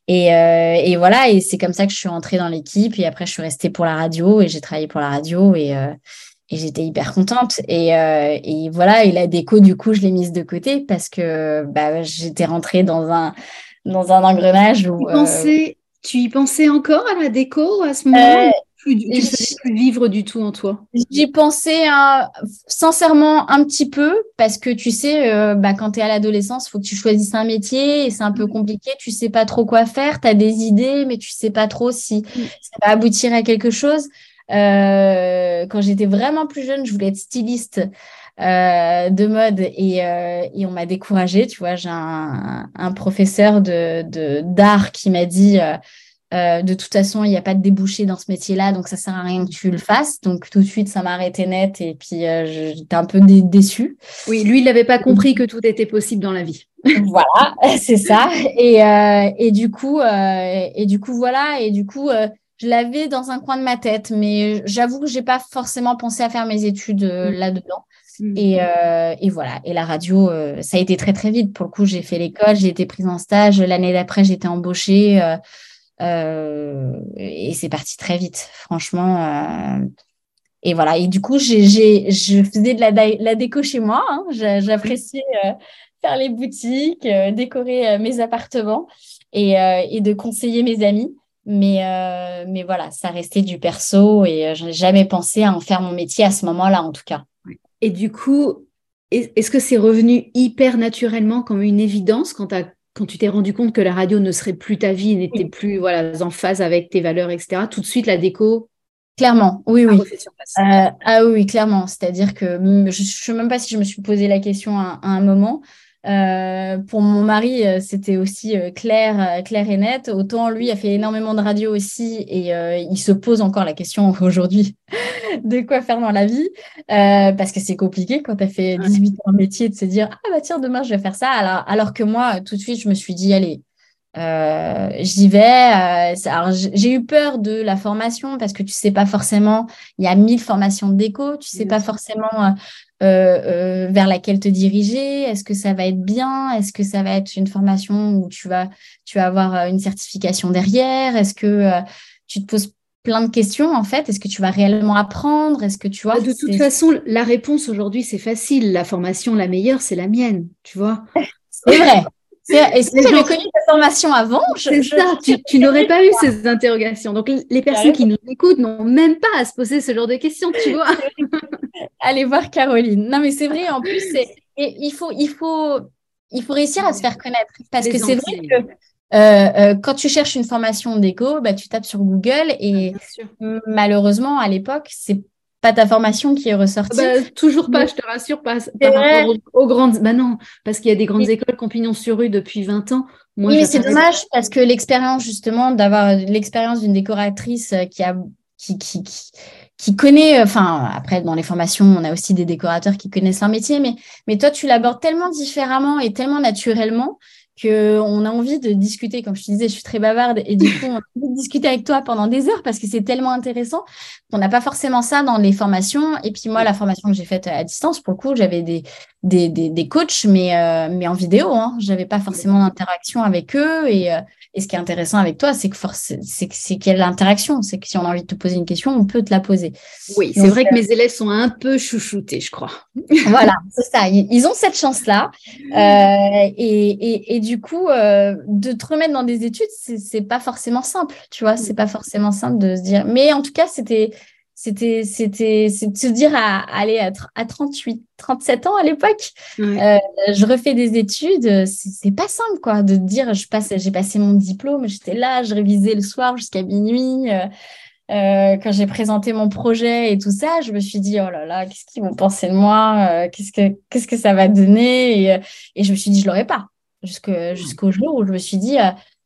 Et, et voilà, et c'est comme ça que je suis rentrée dans l'équipe. Et après, je suis restée pour la radio et j'ai travaillé pour la radio et, et j'étais hyper contente. Et, et, voilà, et la déco, du coup, je l'ai mise de côté parce que bah, j'étais rentrée dans un, dans un engrenage où. Tu y pensais encore à la déco à ce moment-là euh, Tu savais plus vivre du tout en toi J'y pensais sincèrement un petit peu parce que tu sais, euh, bah, quand tu es à l'adolescence, il faut que tu choisisses un métier et c'est un peu mm. compliqué. Tu sais pas trop quoi faire, tu as des idées, mais tu sais pas trop si mm. ça va aboutir à quelque chose. Euh, quand j'étais vraiment plus jeune, je voulais être styliste. de mode et, et on m'a découragée. Tu vois, j'ai un, un, professeur de d'art qui m'a dit euh, de toute façon, il n'y a pas de débouché dans ce métier-là, donc ça sert à rien que tu le fasses. Donc tout de suite, ça m'a arrêté net et puis euh, j'étais un peu déçue. Oui, lui, il n'avait pas compris que tout était possible dans la vie. voilà, c'est ça. Et, euh, et, du coup, et du coup, voilà. Et du coup, je l'avais dans un coin de ma tête, mais j'avoue que j'ai pas forcément pensé à faire mes études mm. là-dedans. Mm. Et, et, voilà. Et la radio, ça a été très très vite. Pour le coup, j'ai fait l'école, j'ai été prise en stage. L'année d'après, été embauchée. Euh, et c'est parti très vite, franchement. Euh, et voilà. Et du coup, j'ai, je faisais de la, déco chez moi. Hein. J'appréciais euh, faire les boutiques, décorer mes appartements et, et, de conseiller mes amis. Mais, mais voilà, ça restait du perso et je n'ai jamais pensé à en faire mon métier à ce moment-là, en tout cas. Et du coup, est-ce que c'est revenu hyper naturellement comme une évidence quand tu as quand tu t'es rendu compte que la radio ne serait plus ta vie, n'était plus voilà, en phase avec tes valeurs, etc., tout de suite, la déco Clairement, oui, oui. Euh, ah oui, clairement. C'est-à-dire que je ne sais même pas si je me suis posé la question à, un moment. Euh, pour mon mari, euh, c'était aussi clair, clair et net. Autant lui a fait énormément de radio aussi et il se pose encore la question aujourd'hui de quoi faire dans la vie parce que c'est compliqué quand tu as fait 18 ans de métier de se dire ah bah tiens demain je vais faire ça alors, alors que moi tout de suite je me suis dit allez euh, j'y vais. Euh, j'ai eu peur de la formation parce que tu sais pas forcément, il y a mille formations de déco, tu sais pas forcément euh, vers laquelle te diriger? Est-ce que ça va être bien? Est-ce que ça va être une formation où tu vas, tu vas avoir une certification derrière? Est-ce que tu te poses plein de questions en fait? Est-ce que tu vas réellement apprendre? Est-ce que tu vois De toute façon, la réponse aujourd'hui c'est facile. La formation la meilleure c'est la mienne, tu vois. C'est vrai. Et si j'avais connu ta formation avant, je, ça, tu, n'aurais pas eu ces interrogations. Donc, les personnes qui nous écoutent n'ont même pas à se poser ce genre de questions, tu vois. Allez voir Caroline. Non, mais c'est vrai, en plus, il, faut, il, faut, il faut réussir à se faire connaître. Parce que c'est vrai que euh, euh, quand tu cherches une formation d'éco, bah, tu tapes sur Google et malheureusement, à l'époque, c'est pas ta formation qui est ressortie. Bah, toujours pas, je te rassure, pas par rapport aux, grandes. Bah non, parce qu'il y a des grandes écoles compagnons sur rue depuis 20 ans. Moi, oui, mais c'est dommage parce que l'expérience, justement, d'avoir l'expérience d'une décoratrice qui a qui, qui, qui, connaît, euh, enfin, après, dans les formations, on a aussi des décorateurs qui connaissent leur métier, mais, mais toi, tu l'abordes tellement différemment et tellement naturellement qu'on a envie de discuter. Comme je te disais, je suis très bavarde et du coup, on a envie de discuter avec toi pendant des heures parce que c'est tellement intéressant qu'on n'a pas forcément ça dans les formations. Et puis moi, la formation que j'ai faite à distance, pour le coup, j'avais des, des, des, coachs, mais, euh, mais en vidéo. Hein. Je n'avais pas forcément d'interaction avec eux. Et, euh, et ce qui est intéressant avec toi, c'est que c'est qu'il y a l'interaction. C'est que si on a envie de te poser une question, on peut te la poser. Oui, c'est vrai que mes élèves sont un peu chouchoutés, je crois. voilà, c'est ça. Ils ont cette chance-là. Euh, et, et, du coup, euh, de te remettre dans des études, c'est pas forcément simple, tu vois. C'est pas forcément simple de se dire. Mais en tout cas, c'était C'était, c'était, c'est de se dire à, aller à, à 38, 37 ans à l'époque. Euh, je refais des études. C'est pas simple, quoi, de dire, je passe, j'ai passé mon diplôme, j'étais là, je révisais le soir jusqu'à minuit. Euh, euh, quand j'ai présenté mon projet et tout ça, je me suis dit, oh là là, qu'est-ce qu'ils vont penser de moi? qu'est-ce que, qu'est-ce que ça va donner? Et, et je me suis dit, je l'aurais pas. Jusqu'au jour où je me suis dit,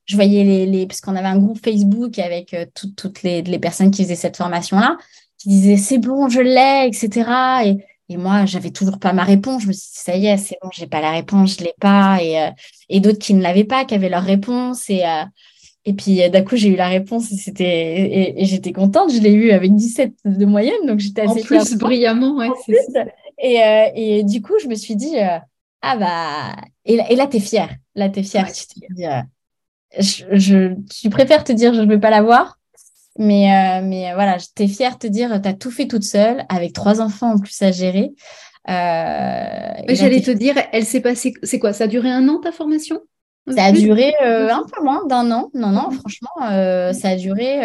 je voyais les, les parce qu'on avait un groupe Facebook avec toutes les, les personnes qui faisaient cette formation-là qui disaient c'est bon, je l'ai, etc. Et, et moi, j'avais toujours pas ma réponse. Je me suis dit, ça y est, c'est bon, j'ai pas la réponse, je l'ai pas. Et, euh, et d'autres qui ne l'avaient pas, qui avaient leur réponse. Et, euh, et puis, euh, d'un coup, j'ai eu la réponse et, c'était, et, j'étais contente. Je l'ai eu avec 17 de moyenne. Donc, j'étais assez En plus, brillamment, ouais. Et, et du coup, je me suis dit, ah bah, et, et là, tu es fière. Là, tu es fière. Tu te dis, je, je, tu préfères te dire, je ne veux pas l'avoir mais, euh, mais voilà, j'étais fière de te dire, tu as tout fait toute seule, avec trois enfants en plus à gérer. Euh, J'allais te dire, elle s'est passée, c'est quoi Ça a duré un an ta formation Ça a duré euh, un peu moins d'un an. Non, non, franchement, ça a duré,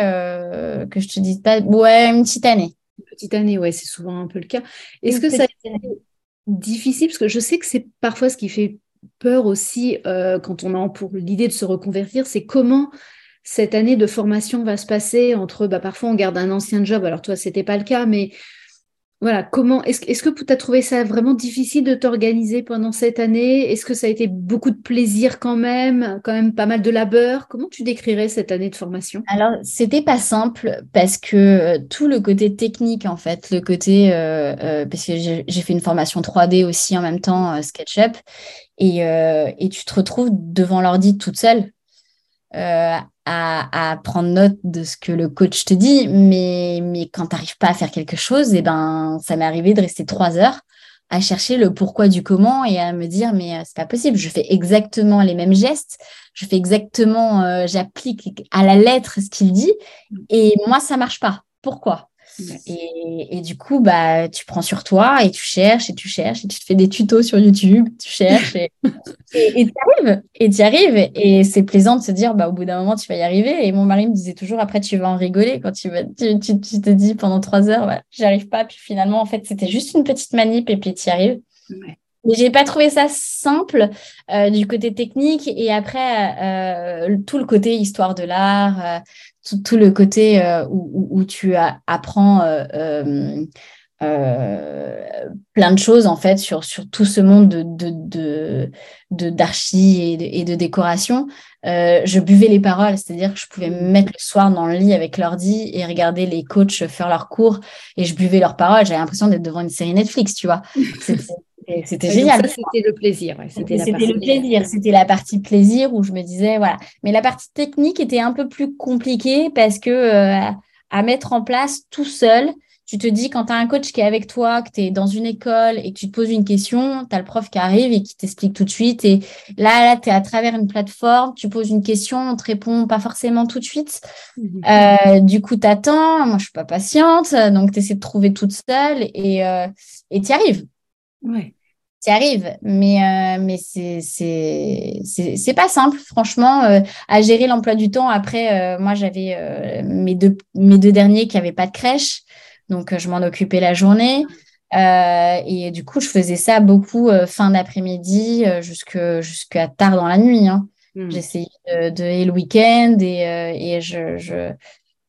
que je te dise pas, ouais, une petite année. Une petite année, ouais, c'est souvent un peu le cas. Est-ce que ça a été difficile? Parce que je sais que c'est parfois ce qui fait peur aussi quand on a pour l'idée de se reconvertir, c'est comment cette année de formation va se passer entre, bah, parfois on garde un ancien job, alors toi c'était pas le cas, mais voilà, comment est-ce est que tu as trouvé ça vraiment difficile de t'organiser pendant cette année? Est-ce que ça a été beaucoup de plaisir quand même, quand même pas mal de labeur? Comment tu décrirais cette année de formation? Alors, c'était pas simple parce que euh, tout le côté technique en fait, le côté euh, euh, parce que j'ai fait une formation 3D aussi en même temps SketchUp et, et tu te retrouves devant l'ordi toute seule à, prendre note de ce que le coach te dit, mais, mais quand tu n'arrives pas à faire quelque chose, et eh ben, ça m'est arrivé de rester trois heures à chercher le pourquoi du comment et à me dire mais euh, c'est pas possible, je fais exactement les mêmes gestes, je fais exactement, euh, j'applique à la lettre ce qu'il dit. Et moi ça marche pas. Pourquoi? Et, du coup, bah, tu prends sur toi et tu cherches et tu cherches et tu te fais des tutos sur YouTube, tu cherches et tu arrives. Et tu arrives. Et c'est plaisant de se dire, bah, au bout d'un moment, tu vas y arriver. Et mon mari me disait toujours, après, tu vas en rigoler quand tu, vas, tu, te dis pendant trois heures, bah, j'y arrive pas. Puis finalement, en fait, c'était juste une petite manip et puis tu y arrives. Ouais. Mais j'ai pas trouvé ça simple euh, du côté technique et après euh, tout le côté histoire de l'art, euh, tout, le côté où, tu apprends plein de choses en fait sur, sur tout ce monde de, de, de, d'archi et, de, décoration. je buvais les paroles, c'est-à-dire que je pouvais me mettre le soir dans le lit avec l'ordi et regarder les coachs faire leurs cours et je buvais leurs paroles. J'avais l'impression d'être devant une série Netflix, tu vois. C'était génial. C'était le plaisir. c'était le plaisir. C'était la partie plaisir où je me disais, voilà. Mais la partie technique était un peu plus compliquée parce que euh, à mettre en place tout seul, tu te dis quand tu as un coach qui est avec toi, que tu es dans une école et que tu te poses une question, tu as le prof qui arrive et qui t'explique tout de suite. Et là, là tu es à travers une plateforme, tu poses une question, on te répond pas forcément tout de suite. Mhm. Euh, du coup, tu attends. Moi, je suis pas patiente. Donc, tu essaies de trouver toute seule et euh, tu y arrives. Ouais arrive, mais, euh, mais c'est, pas simple, franchement, euh, à gérer l'emploi du temps. Après, euh, moi, j'avais mes, deux, mes deux derniers qui n'avaient pas de crèche, donc je m'en occupais la journée. et du coup, je faisais ça beaucoup fin d'après-midi jusqu'à tard dans la nuit. Hein. Hmm. J'essayais de, de, le week-end et, et je, je,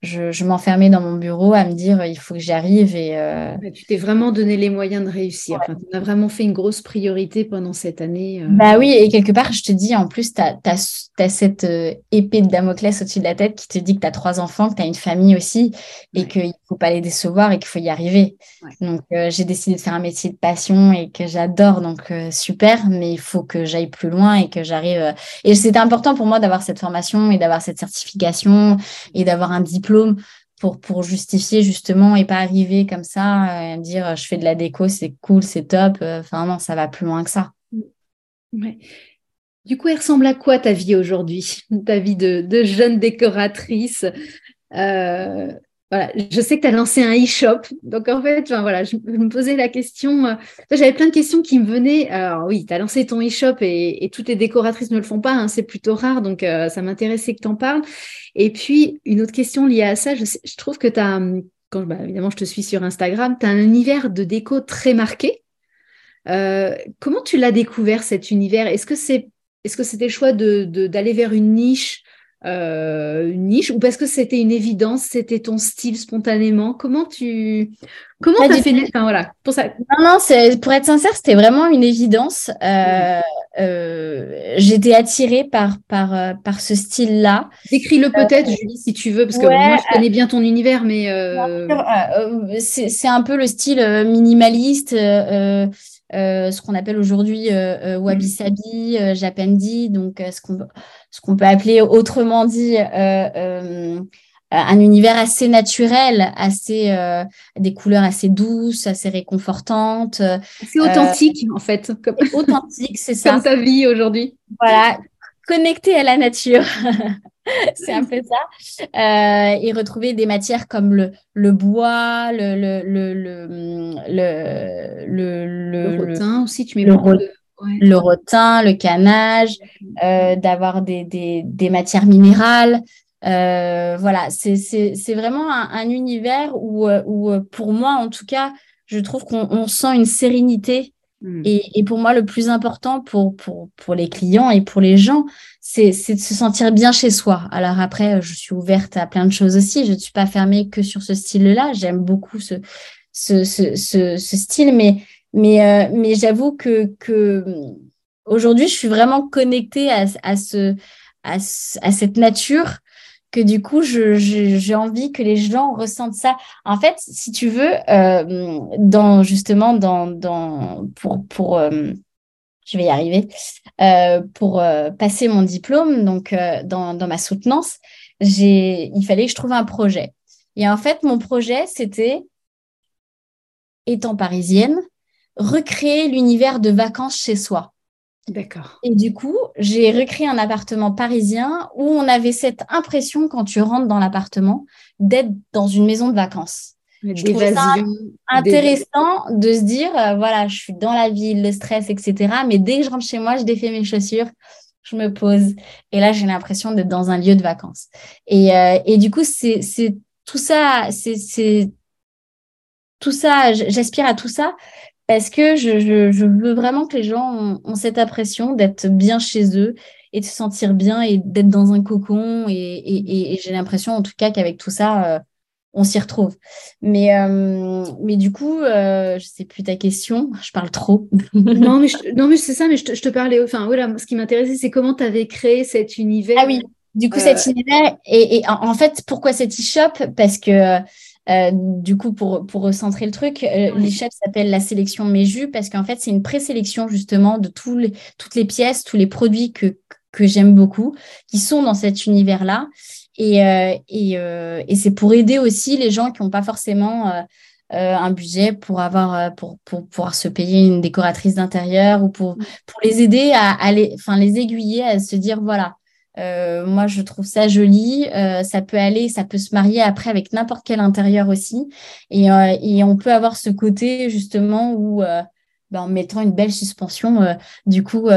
je, m'enfermais dans mon bureau à me dire il faut que j'y arrive. Et, euh, Tu t'es vraiment donné les moyens de réussir. tu as vraiment fait une grosse priorité pendant cette année. Euh. Bah oui, et quelque part, je te dis, en plus, tu as, cette euh, épée de Damoclès au-dessus de la tête qui te dit que tu as trois enfants, que tu as une famille aussi, et qu'il ne faut pas les décevoir et qu'il faut y arriver. Donc, j'ai décidé de faire un métier de passion et que j'adore, donc super, mais il faut que j'aille plus loin et que j'arrive. Et c'était important pour moi d'avoir cette formation et d'avoir cette certification et d'avoir un diplôme pour, pour justifier justement et pas arriver comme ça et dire je fais de la déco, c'est cool, c'est top. Enfin non, ça va plus loin que ça. Du coup, elle ressemble à quoi ta vie aujourd'hui? Ta vie de, de jeune décoratrice? Euh, voilà, je sais que tu as lancé un e-shop. Donc, en fait, voilà, je, me posais la question. Euh, j'avais plein de questions qui me venaient. Alors, oui, tu as lancé ton e-shop et, toutes les décoratrices ne le font pas. Hein, c'est plutôt rare. Donc, euh, ça m'intéressait que tu en parles. Et puis, une autre question liée à ça, je, trouve que tu as, quand quand bah, évidemment je te suis sur Instagram, tu as un univers de déco très marqué. comment tu l'as découvert cet univers? Est-ce que c'est est-ce que c'était le choix d'aller vers une niche? Euh, une niche ou parce que c'était une évidence, c'était ton style spontanément? Comment tu comment as fait enfin, voilà pour ça Non non, pour être sincère, c'était vraiment une évidence. Euh, euh, j'étais attirée par par par ce style-là. Décris-le peut-être, Julie, si tu veux, parce que moi je connais bien ton univers, mais c'est un peu le style minimaliste. Euh, ce qu'on appelle aujourd'hui euh, euh, Wabi Sabi, Japendi, donc ce qu'on ce qu'on peut appeler autrement dit un univers assez naturel, assez des couleurs assez douces, assez réconfortantes. C'est authentique en fait. Comme... Authentique, c'est ça. Comme ta vie aujourd'hui. Voilà, connecté à la nature. c'est un peu ça. Euh, et retrouver des matières comme le, le bois, le, le, le, le, le, le, rotin aussi, tu mets le, le rotin, le canage, euh, d'avoir des, des, des, matières minérales. Euh, voilà, c'est vraiment un, un, univers où, où, pour moi, en tout cas, je trouve qu'on sent une sérénité Hmm. Et, pour moi, le plus important pour, pour, pour les clients et pour les gens, c'est de se sentir bien chez soi. Alors après, je suis ouverte à plein de choses aussi. Je ne suis pas fermée que sur ce style-là. J'aime beaucoup ce, ce, ce, ce, style, mais, mais, euh, mais j'avoue que, que aujourd'hui, je suis vraiment connectée à, à, ce, à, à cette nature que du coup, j'ai envie que les gens ressentent ça. En fait, si tu veux, euh, dans justement dans, pour pour euh, je vais y arriver euh, pour passer mon diplôme, donc dans, dans ma soutenance, il fallait que je trouve un projet. Et en fait, mon projet, c'était étant parisienne, recréer l'univers de vacances chez soi. D'accord. Et du coup, j'ai recréé un appartement parisien où on avait cette impression quand tu rentres dans l'appartement d'être dans une maison de vacances. Je trouve ça intéressant de se dire, euh, voilà, je suis dans la ville, le stress, etc. Mais dès que je rentre chez moi, je défais mes chaussures, je me pose. Et là, j'ai l'impression d'être dans un lieu de vacances. Et, euh, et du coup, c'est tout ça, c'est tout ça, j'aspire à tout ça parce que je, je, je, veux vraiment que les gens ont, cette impression d'être bien chez eux et de se sentir bien et d'être dans un cocon. Et, et, et j'ai l'impression, en tout cas, qu'avec tout ça, euh, on s'y retrouve. Mais, euh, mais du coup, euh, je sais plus ta question, je parle trop. non, mais, non, mais c'est ça, mais je te, je te parlais. Enfin, voilà, ce qui m'intéressait, c'est comment tu avais créé cet univers. Ah oui, du coup, cet univers. Et, et en, en, fait, pourquoi cet e-shop? Parce que euh, du coup, pour, pour recentrer le truc, euh, l'échelle s'appelle la sélection Méju parce qu'en fait, c'est une présélection justement de tous les, toutes les pièces, tous les produits que, que j'aime beaucoup, qui sont dans cet univers-là. Et, euh, et, euh, et c'est pour aider aussi les gens qui n'ont pas forcément euh, un budget pour avoir pour, pour pouvoir se payer une décoratrice d'intérieur ou pour, pour les aider à, à les, enfin, les aiguiller à se dire voilà, euh, moi, je trouve ça joli. Euh, ça peut aller, ça peut se marier après avec n'importe quel intérieur aussi. Et, euh, on peut avoir ce côté justement où, ben, en mettant une belle suspension, du coup,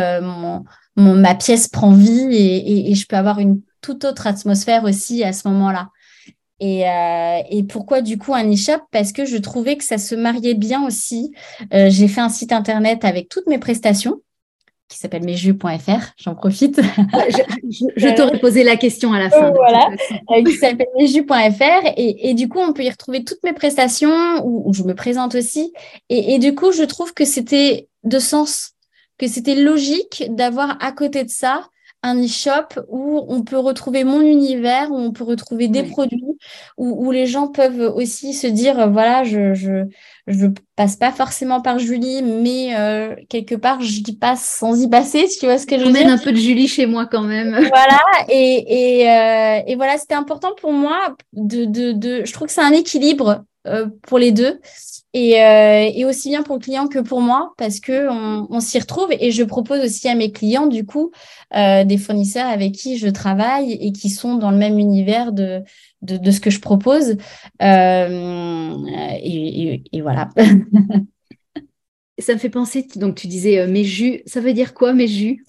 ma pièce prend vie et, je peux avoir une toute autre atmosphère aussi à ce moment-là. Et, et, pourquoi du coup un e-shop? Parce que je trouvais que ça se mariait bien aussi. J'ai fait un site internet avec toutes mes prestations qui s'appelle mesjus.fr, j'en profite. je, t'aurais posé la question à la fin. voilà, euh, qui s'appelle mesjus.fr et, et, du coup, on peut y retrouver toutes mes prestations où, je me présente aussi. Et, et du coup, je trouve que c'était de sens, que c'était logique d'avoir à côté de ça un e-shop où on peut retrouver mon univers, où on peut retrouver des produits, où, où, les gens peuvent aussi se dire, voilà, je, je, je passe pas forcément par Julie, mais euh, quelque part, je dis pas sans y passer, tu vois ce que je veux dire? un peu de Julie chez moi quand même. Voilà, et, et, euh, et voilà, c'était important pour moi de, de, de, je trouve que c'est un équilibre euh, pour les deux. Et, euh, et, aussi bien pour le client que pour moi, parce que on, on s'y retrouve. Et je propose aussi à mes clients, du coup, euh, des fournisseurs avec qui je travaille et qui sont dans le même univers de, de, de ce que je propose. Euh, et, et, voilà. ça me fait penser, donc tu disais mes jus, ça veut dire quoi mes jus?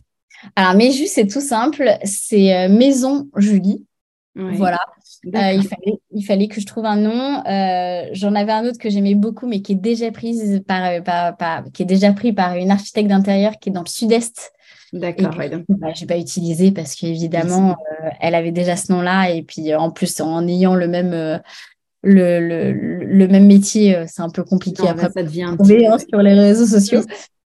Alors mes jus, c'est tout simple, c'est Maison Julie. Voilà. Euh, il, fallait, il fallait que je trouve un nom. Euh, j'en avais un autre que j'aimais beaucoup, mais qui est déjà prise par, par, qui est déjà pris par une architecte d'intérieur qui est dans le sud-est. D'accord. Ouais, bah, j'ai pas utilisé parce qu'évidemment, euh, elle avait déjà ce nom-là. Et puis, en plus, en ayant le même, le, le, le, même métier, c'est un peu compliqué après. Ça devient un petit... Hein, sur les réseaux sociaux.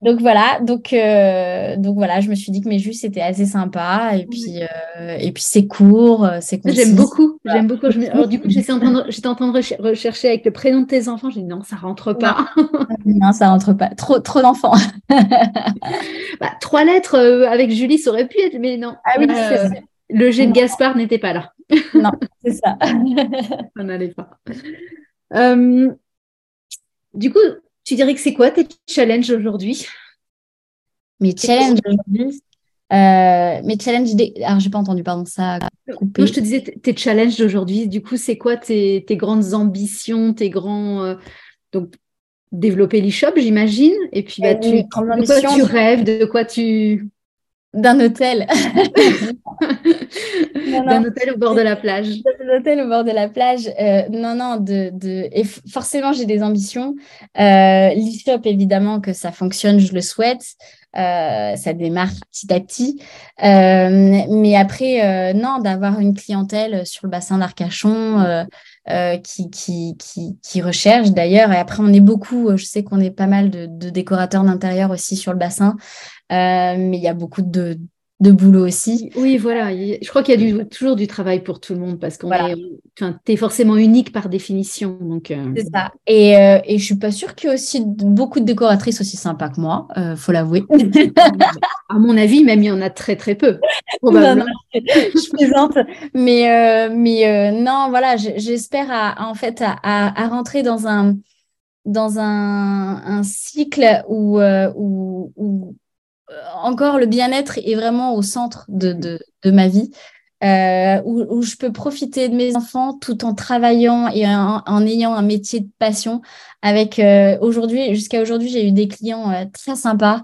Donc voilà, donc, euh, donc voilà, je me suis dit que mes jus c'était assez sympa et puis euh, et puis c'est court, euh, c'est J'aime beaucoup, j'aime beaucoup. Alors du coup j'étais en train de, j'étais en train de rechercher avec le prénom de tes enfants, j'ai dit non ça rentre pas. Non, ça rentre pas, trop trop d'enfants. bah, trois lettres avec Julie ça aurait pu être, mais non. Ah oui, le G de Gaspard n'était pas là. non, c'est ça. ça n'allait pas. du coup, tu dirais que c'est quoi tes challenges aujourd'hui? Mes challenges aujourd'hui euh, mes challenges, alors j'ai pas entendu, pardon, ça je te disais tes challenges d'aujourd'hui. Du coup, c'est quoi tes, grandes ambitions, tes grands. Euh, donc, développer l'e-shop, j'imagine? Et puis, bah, tu, de quoi tu rêves, de quoi tu d'un hôtel. D'un hôtel au bord de la plage. D'un hôtel au bord de la plage. Euh, non, non, de, de... Et forcément, j'ai des ambitions. Euh, L'e-shop, évidemment, que ça fonctionne, je le souhaite. Euh, ça démarre petit à petit. Euh, mais après, non, d'avoir une clientèle sur le bassin d'Arcachon qui, qui, qui, qui, recherche d'ailleurs. Et après, on est beaucoup, je sais qu'on est pas mal de, de décorateurs d'intérieur aussi sur le bassin. Euh, mais il y a beaucoup de, de boulot aussi. Oui, voilà. Je crois qu'il y a toujours du travail pour tout le monde parce qu'on est, enfin, es forcément unique par définition. Donc, euh. C'est ça. Et, euh, et je suis pas sûre qu'il y ait aussi beaucoup de décoratrices aussi sympas que moi, euh, faut l'avouer. à mon avis, même il y en a très très peu. je plaisante. Mais, mais non, voilà, j'espère à, en fait à, à, rentrer dans un dans un, un cycle où, où, où euh, encore le bien-être est vraiment au centre de, de, ma vie, euh, où, je peux profiter de mes enfants tout en travaillant et en, ayant un métier de passion. Avec euh, aujourd'hui, jusqu'à aujourd'hui, j'ai eu des clients très sympas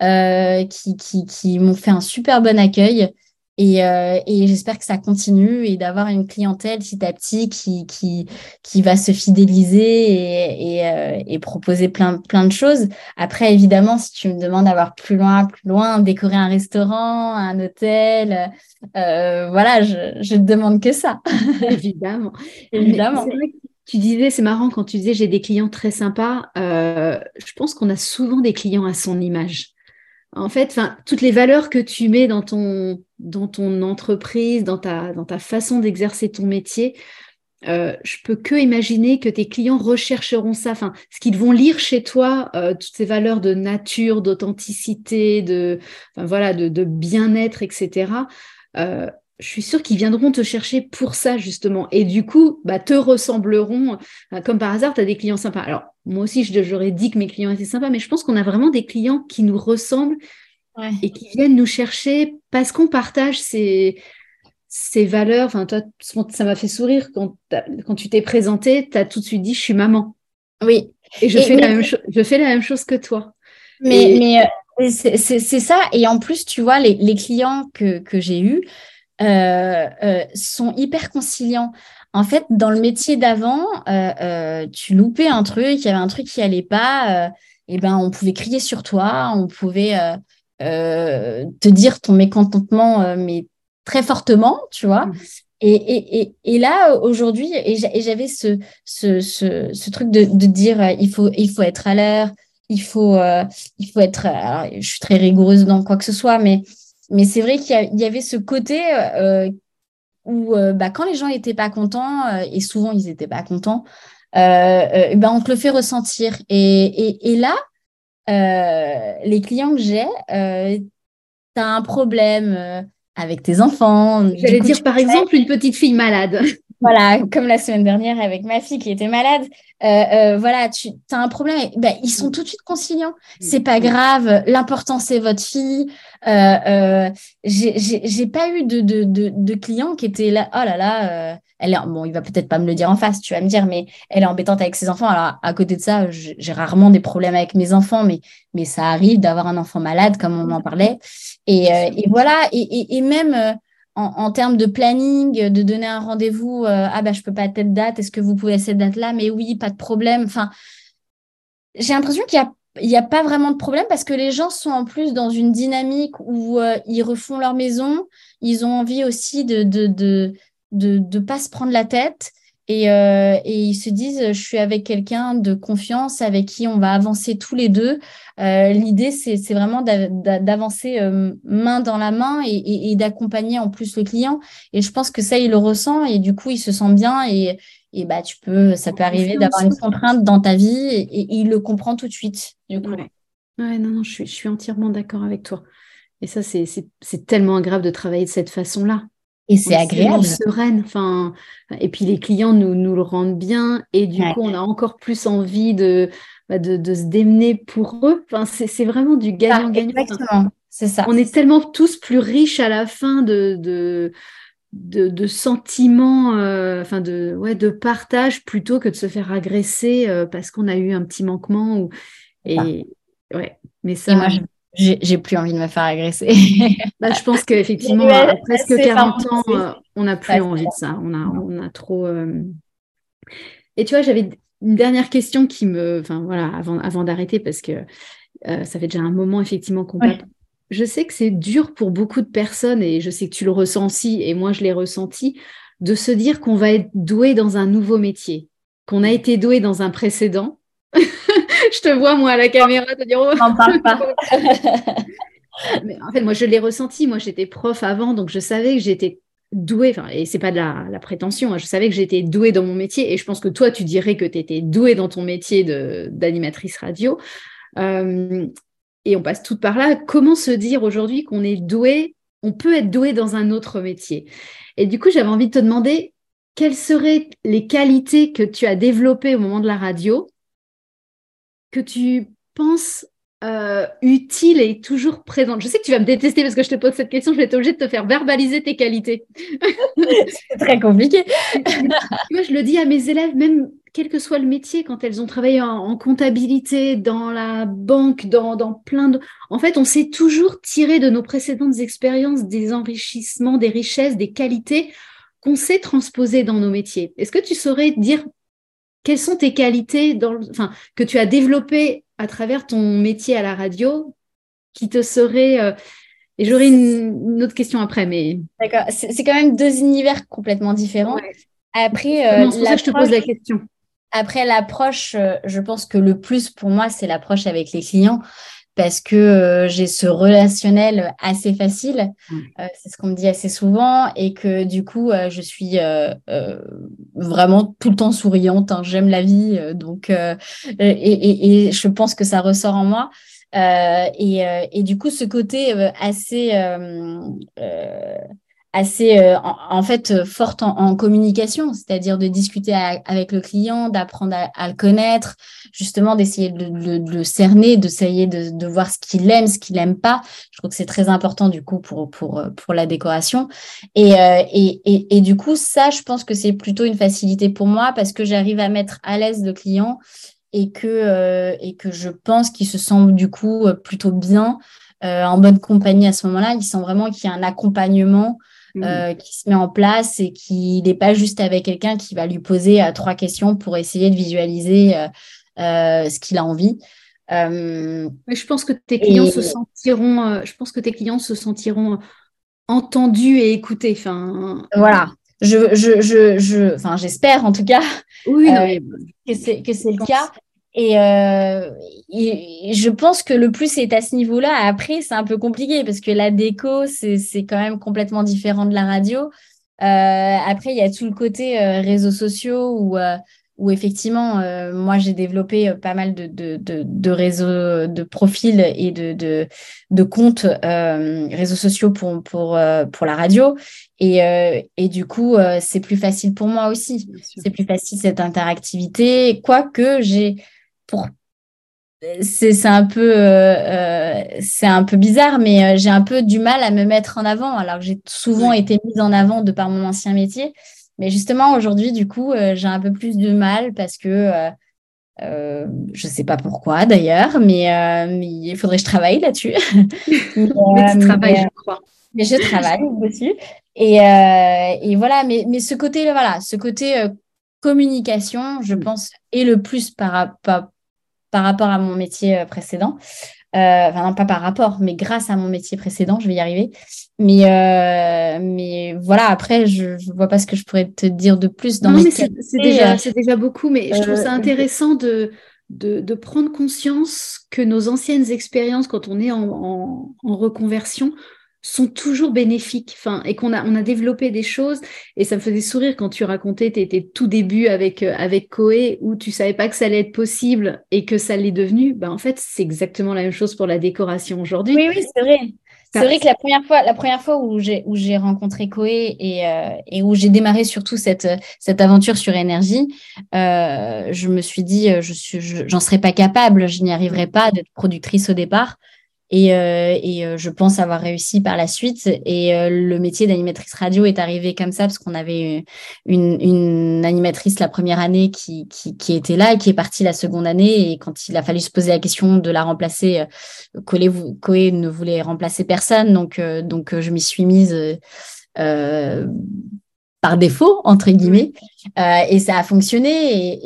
qui, qui, qui m'ont fait un super bon accueil. Et, euh, et j'espère que ça continue et d'avoir une clientèle petit à petit qui, qui, qui va se fidéliser et, et, euh, et, proposer plein, plein de choses. Après, évidemment, si tu me demandes d'avoir plus loin, plus loin, décorer un restaurant, un hôtel, euh, voilà, je, je te demande que ça. évidemment. évidemment. tu disais, c'est marrant quand tu disais j'ai des clients très sympas. je pense qu'on a souvent des clients à son image en fait, toutes les valeurs que tu mets dans ton, dans ton entreprise, dans ta, façon d'exercer ton métier, euh, je peux que imaginer que tes clients rechercheront ça. Enfin, ce qu'ils vont lire chez toi, euh, toutes ces valeurs de nature, d'authenticité, de, voilà, de, bien-être, etc. Euh, je suis sûre qu'ils viendront te chercher pour ça, justement. Et du coup, bah, te ressembleront. Comme par hasard, tu as des clients sympas. Alors, moi aussi, j'aurais dit que mes clients étaient sympas, mais je pense qu'on a vraiment des clients qui nous ressemblent et qui viennent nous chercher parce qu'on partage ces, ces valeurs. Enfin, toi, ça m'a fait sourire quand, quand tu t'es présentée, tu as tout de suite dit je suis maman. Oui. Et je, fais, la même je fais la même chose que toi. Mais, mais euh, c'est ça. Et en plus, tu vois, les, les clients que, que j'ai eus euh, euh, sont hyper conciliants. En fait, dans le métier d'avant, euh, euh, tu loupais un truc, il y avait un truc qui allait pas, et euh, eh ben on pouvait crier sur toi, on pouvait te dire ton mécontentement, mais très fortement, tu vois. Mmh. Et, et, et, et, là, aujourd'hui, et j'avais ce, ce, ce, ce, truc de, de dire il faut, il faut être à l'heure, il faut, il faut être. Alors, je suis très rigoureuse dans quoi que ce soit, mais, mais c'est vrai qu'il y, y, avait ce côté où euh, bah, quand les gens n'étaient pas contents, euh, et souvent ils n'étaient pas contents, euh, ben, on te le fait ressentir. Et, et, et là, les clients que j'ai, tu as un problème avec tes enfants. J'allais dire par exemple une petite fille malade. Voilà, comme la semaine dernière avec ma fille qui était malade. Euh, euh, voilà, tu as un problème. Ben, ils sont tout de suite conciliants. C'est pas grave. L'important, c'est votre fille. Euh, euh J'ai pas eu de, de, de, de, clients qui étaient là. Oh là là, elle est, bon, il va peut-être pas me le dire en face, tu vas me dire, mais elle est embêtante avec ses enfants. Alors, à côté de ça, j'ai rarement des problèmes avec mes enfants, mais, mais ça arrive d'avoir un enfant malade, comme on en parlait. Et, et voilà. Et, et, et même en, termes de planning, de donner un rendez-vous, ah bah je peux pas à telle date, est-ce que vous pouvez à cette date-là? Mais oui, pas de problème. Enfin, j'ai l'impression qu'il n'y a pas vraiment de problème parce que les gens sont en plus dans une dynamique où ils refont leur maison. Ils ont envie aussi de de, de, de, de pas se prendre la tête. Et, euh, et, ils se disent, je suis avec quelqu'un de confiance avec qui on va avancer tous les deux. Euh, L'idée, c'est vraiment d'avancer euh, main dans la main et, et, d'accompagner en plus le client. Et je pense que ça, il le ressent et du coup, il se sent bien. Et, et bah, tu peux, ça peut arriver d'avoir une contrainte dans ta vie et, il le comprend tout de suite. Du coup. Ouais. non, non, je suis, je suis entièrement d'accord avec toi. Et ça, c'est tellement agréable de travailler de cette façon-là. Et c'est agréable. sereine. Enfin, et puis les clients nous, nous le rendent bien. Et du coup, on a encore plus envie de, bah, de, de, se démener pour eux. Enfin, c'est vraiment du gagnant-gagnant. exactement. C'est ça. On est tellement tous plus riches à la fin de, de, de, sentiments, euh, enfin de, ouais, de partage plutôt que de se faire agresser euh, parce qu'on a eu un petit manquement. Ou... Et ouais, mais ça. moi, j'ai plus envie de me faire agresser. bah, je pense qu'effectivement, à presque 40 ans, euh, on n'a plus envie de ça. On a, on a trop. Euh, Et tu vois, j'avais une dernière question qui me. Enfin, voilà, avant, avant d'arrêter, parce que euh, ça fait déjà un moment, effectivement, qu'on parle. Je sais que c'est dur pour beaucoup de personnes, et je sais que tu le ressens aussi, et moi, je l'ai ressenti, de se dire qu'on va être doué dans un nouveau métier, qu'on a été doué dans un précédent je te vois, moi, à la caméra, te dire. Oh. parle pas. Mais en fait, moi, je l'ai ressenti. Moi, j'étais prof avant, donc je savais que j'étais douée. Enfin, et c'est pas de la, prétention. Hein, je savais que j'étais douée dans mon métier. Et je pense que toi, tu dirais que tu étais douée dans ton métier d'animatrice radio. Euh, et on passe tout par là. Comment se dire aujourd'hui qu'on est doué On peut être doué dans un autre métier? Et du coup, j'avais envie de te demander quelles seraient les qualités que tu as développées au moment de la radio que tu penses euh, utile et toujours présente Je sais que tu vas me détester parce que je te pose cette question, je vais être obligée de te faire verbaliser tes qualités. C'est très compliqué. Moi, je le dis à mes élèves, même quel que soit le métier, quand elles ont travaillé en, comptabilité, dans la banque, dans, dans plein de... En fait, on s'est toujours tiré de nos précédentes expériences des enrichissements, des richesses, des qualités qu'on sait transposer dans nos métiers. Est-ce que tu saurais dire quelles sont tes qualités dans enfin, que tu as développées à travers ton métier à la radio qui te seraient... Euh, et j'aurai une, autre question après, mais... D'accord, c'est quand même deux univers complètement différents. Après, euh, ça je te pose la question. Après l'approche, euh, je pense que le plus pour moi, c'est l'approche avec les clients parce que euh, j'ai ce relationnel assez facile. Mmh. Euh, c'est ce qu'on me dit assez souvent et que du coup, euh, je suis vraiment tout le temps souriante. Hein. J'aime la vie, donc et, et, et, je pense que ça ressort en moi. Et, et, du coup, ce côté assez assez euh, en, fait euh, forte en, communication, c'est-à-dire de discuter avec le client, d'apprendre à, le connaître, justement d'essayer de, le cerner, d'essayer de, de, voir ce qu'il aime, ce qu'il n'aime pas. Je trouve que c'est très important du coup pour pour pour la décoration. Et, euh, et, et, et du coup ça, je pense que c'est plutôt une facilité pour moi parce que j'arrive à mettre à l'aise le client et que et que je pense qu'il se sent du coup plutôt bien. en bonne compagnie à ce moment-là, il sent vraiment qu'il y a un accompagnement euh, mmh. qui se met en place et qui n'est pas juste avec quelqu'un qui va lui poser euh, trois questions pour essayer de visualiser euh, ce qu'il a envie. Mais je pense que tes clients se sentiront, je pense que tes clients se sentiront entendus et écoutés. Enfin, voilà. Je, je, je, je, enfin, j'espère en tout cas oui, que c'est que c'est le cas. Euh, et, je pense que le plus est à ce niveau-là. Après, c'est un peu compliqué parce que la déco, c'est quand même complètement différent de la radio. Euh, après, il y a tout le côté euh, réseaux sociaux où, où effectivement, moi, j'ai développé pas mal de, de, de, de, réseaux, de profils et de, de, de comptes réseaux sociaux pour, pour, pour la radio. Et, et du coup, c'est plus facile pour moi aussi. C'est plus facile cette interactivité. Quoique, j'ai pour c'est un peu euh, euh, c'est un peu bizarre mais euh, j'ai un peu du mal à me mettre en avant alors que j'ai souvent été mise en avant de par mon ancien métier. Mais justement aujourd'hui du coup j'ai un peu plus de mal parce que je ne sais pas pourquoi d'ailleurs mais, il faudrait que je travaille là-dessus. Mais, tu travailles je crois. mais je travaille dessus. Et, et voilà, mais, mais ce côté, voilà, ce côté communication, je mm. pense, est le plus par, par, par rapport à mon métier précédent. Euh, enfin, non, pas par rapport, mais grâce à mon métier précédent, je vais y arriver. Mais, euh, mais voilà, après, je ne vois pas ce que je pourrais te dire de plus dans non, mais c'est déjà, déjà, beaucoup, mais je trouve ça euh, intéressant de, de, de, prendre conscience que nos anciennes expériences, quand on est en, en, en reconversion, sont toujours bénéfiques enfin, et qu'on a, on a développé des choses. Et ça me faisait sourire quand tu racontais tes, tes tout débuts avec, euh, avec Koé, où tu savais pas que ça allait être possible et que ça l'est devenu. Ben, en fait, c'est exactement la même chose pour la décoration aujourd'hui. Oui, oui, c'est vrai. C'est vrai que la première fois, la première fois où j'ai où j'ai rencontré Koé et, euh, et où j'ai démarré surtout cette cette aventure sur énergie, euh, je me suis dit je suis j'en serais pas capable, je n'y arriverais pas d'être productrice au départ. Et, euh, euh, je pense avoir réussi par la suite. Et euh, le métier d'animatrice radio est arrivé comme ça parce qu'on avait une, animatrice la première année qui, était là et qui est partie la seconde année. Et quand il a fallu se poser la question de la remplacer, Koé, ne voulait remplacer personne. Donc, je m'y suis mise. Par défaut, entre guillemets. Euh, et ça a fonctionné.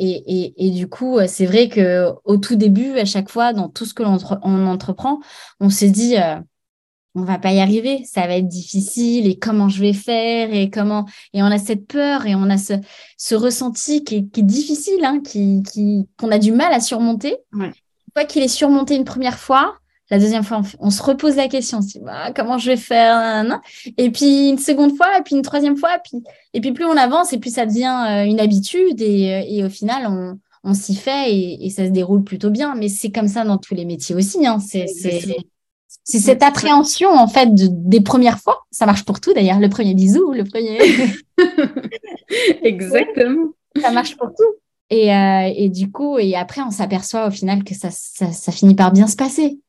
Et, du coup, c'est vrai que au tout début, à chaque fois, dans tout ce que l'on on entreprend, on se dit, euh, on va pas y arriver, ça va être difficile. Et comment je vais faire? Et comment? Et on a cette peur et on a ce, ce ressenti qui est, difficile, hein, qui, qu'on a du mal à surmonter. Une fois qu'il est surmonté une première fois, la deuxième fois, on, se repose la question, on se dit bah, comment je vais faire Et puis une seconde fois, et puis une troisième fois, et puis, et puis plus on avance, et plus ça devient euh, une habitude, et, euh, et, au final, on, on s'y fait et, et, ça se déroule plutôt bien. Mais c'est comme ça dans tous les métiers aussi. Hein. C'est cette appréhension en fait de, des premières fois. Ça marche pour tout d'ailleurs. Le premier bisou, le premier. Exactement. Ça marche pour tout. Et, euh, et, du coup, et après, on s'aperçoit au final que ça, ça, ça, finit par bien se passer.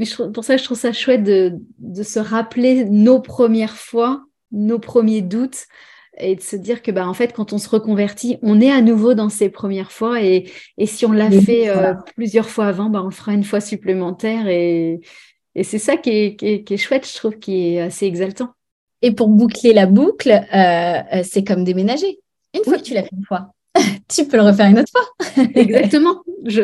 Mais pour ça, je trouve ça chouette de, de, se rappeler nos premières fois, nos premiers doutes, et de se dire que bah, en fait, quand on se reconvertit, on est à nouveau dans ces premières fois. Et, et si on l'a fait euh, plusieurs fois avant, bah, on le fera une fois supplémentaire. Et, et c'est ça qui est, qui, est, qui est, chouette, je trouve, qui est assez exaltant. Et pour boucler la boucle, euh, euh c'est comme déménager. Une fois que tu l'as fait une fois, tu peux le refaire une autre fois. Exactement. Je...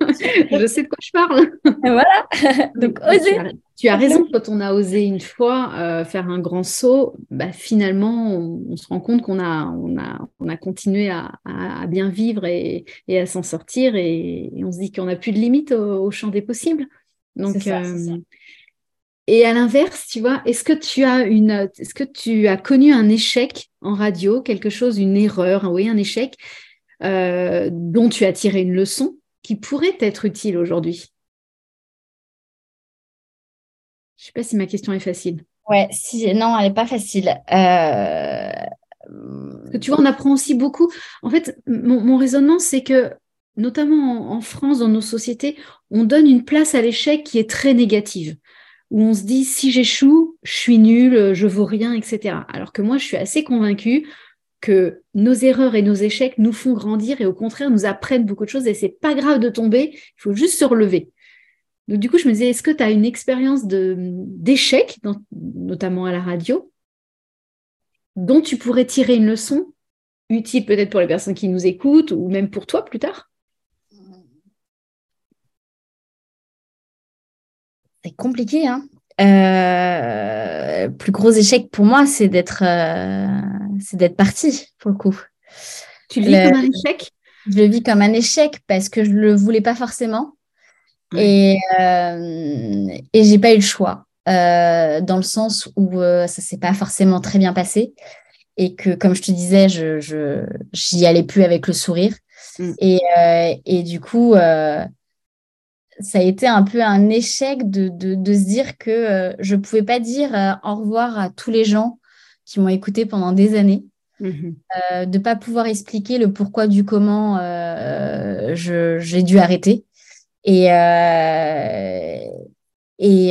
je sais de quoi je parle. voilà. Donc, oser. Tu as, raison, quand on a osé une fois euh, faire un grand saut, bah, finalement, on, se rend compte qu'on a, on a, on a continué à, à, bien vivre et, et à s'en sortir et, on se dit qu'on n'a plus de limite au, champ des possibles. Donc, euh, et à l'inverse, tu vois, est-ce que tu as une, est-ce que tu as connu un échec en radio, quelque chose, une erreur, oui, un échec euh, dont tu as tiré une leçon? Qui pourrait être utile aujourd'hui Je ne sais pas si ma question est facile. Ouais, si, non, elle n'est pas facile. Euh, tu vois, on apprend aussi beaucoup. En fait, mon, raisonnement, c'est que, notamment en, France, dans nos sociétés, on donne une place à l'échec qui est très négative, où on se dit, si j'échoue, je suis nul, je vaux rien, etc. Alors que moi, je suis assez convaincue que nos erreurs et nos échecs nous font grandir et au contraire nous apprennent beaucoup de choses et c'est pas grave de tomber, il faut juste se relever. Donc du coup, je me disais, est-ce que tu as une expérience d'échec, notamment à la radio, dont tu pourrais tirer une leçon utile peut-être pour les personnes qui nous écoutent ou même pour toi plus tard? C'est compliqué, hein euh, plus gros échec pour moi, c'est d'être euh, c'est d'être parti pour le coup. Tu le vis comme un échec? Je le vis comme un échec parce que je le voulais pas forcément. Et euh, et j'ai pas eu le choix dans le sens où ça s'est pas forcément très bien passé. Et que comme je te disais, je j'y allais plus avec le sourire. Mm. et et du coup ça a été un peu un échec de, de, se dire que euh, je ne pouvais pas dire euh, au revoir à tous les gens qui m'ont écouté pendant des années, mmh euh, de ne pas pouvoir expliquer le pourquoi du comment j'ai dû arrêter. Et, et,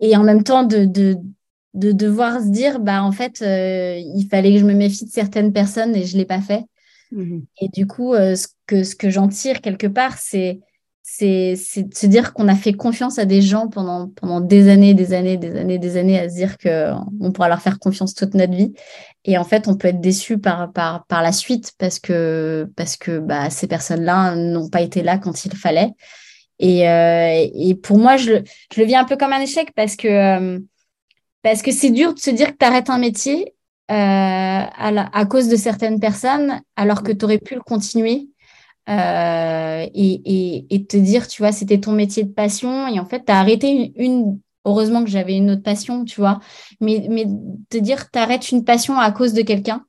et en même temps, de, de, de, devoir se dire, bah, en fait, il fallait que je me méfie de certaines personnes et je ne l'ai pas fait. Mmh et du coup, ce que, ce que j'en tire quelque part, c'est de se dire qu'on a fait confiance à des gens pendant, pendant des années, des années, des années, des années, à se dire qu'on pourra leur faire confiance toute notre vie. Et en fait, on peut être déçu par, par, par la suite parce que, parce que bah, ces personnes-là n'ont pas été là quand il fallait. Et, euh, et pour moi, je, je, le vis un peu comme un échec parce que euh, parce que c'est dur de se dire que tu arrêtes un métier euh, à, à, cause de certaines personnes alors que tu aurais pu le continuer euh, et, et, te dire, tu vois, c'était ton métier de passion et en fait, tu as arrêté une, Heureusement que j'avais une autre passion, tu vois, mais, mais te dire, tu arrêtes une passion à cause de quelqu'un.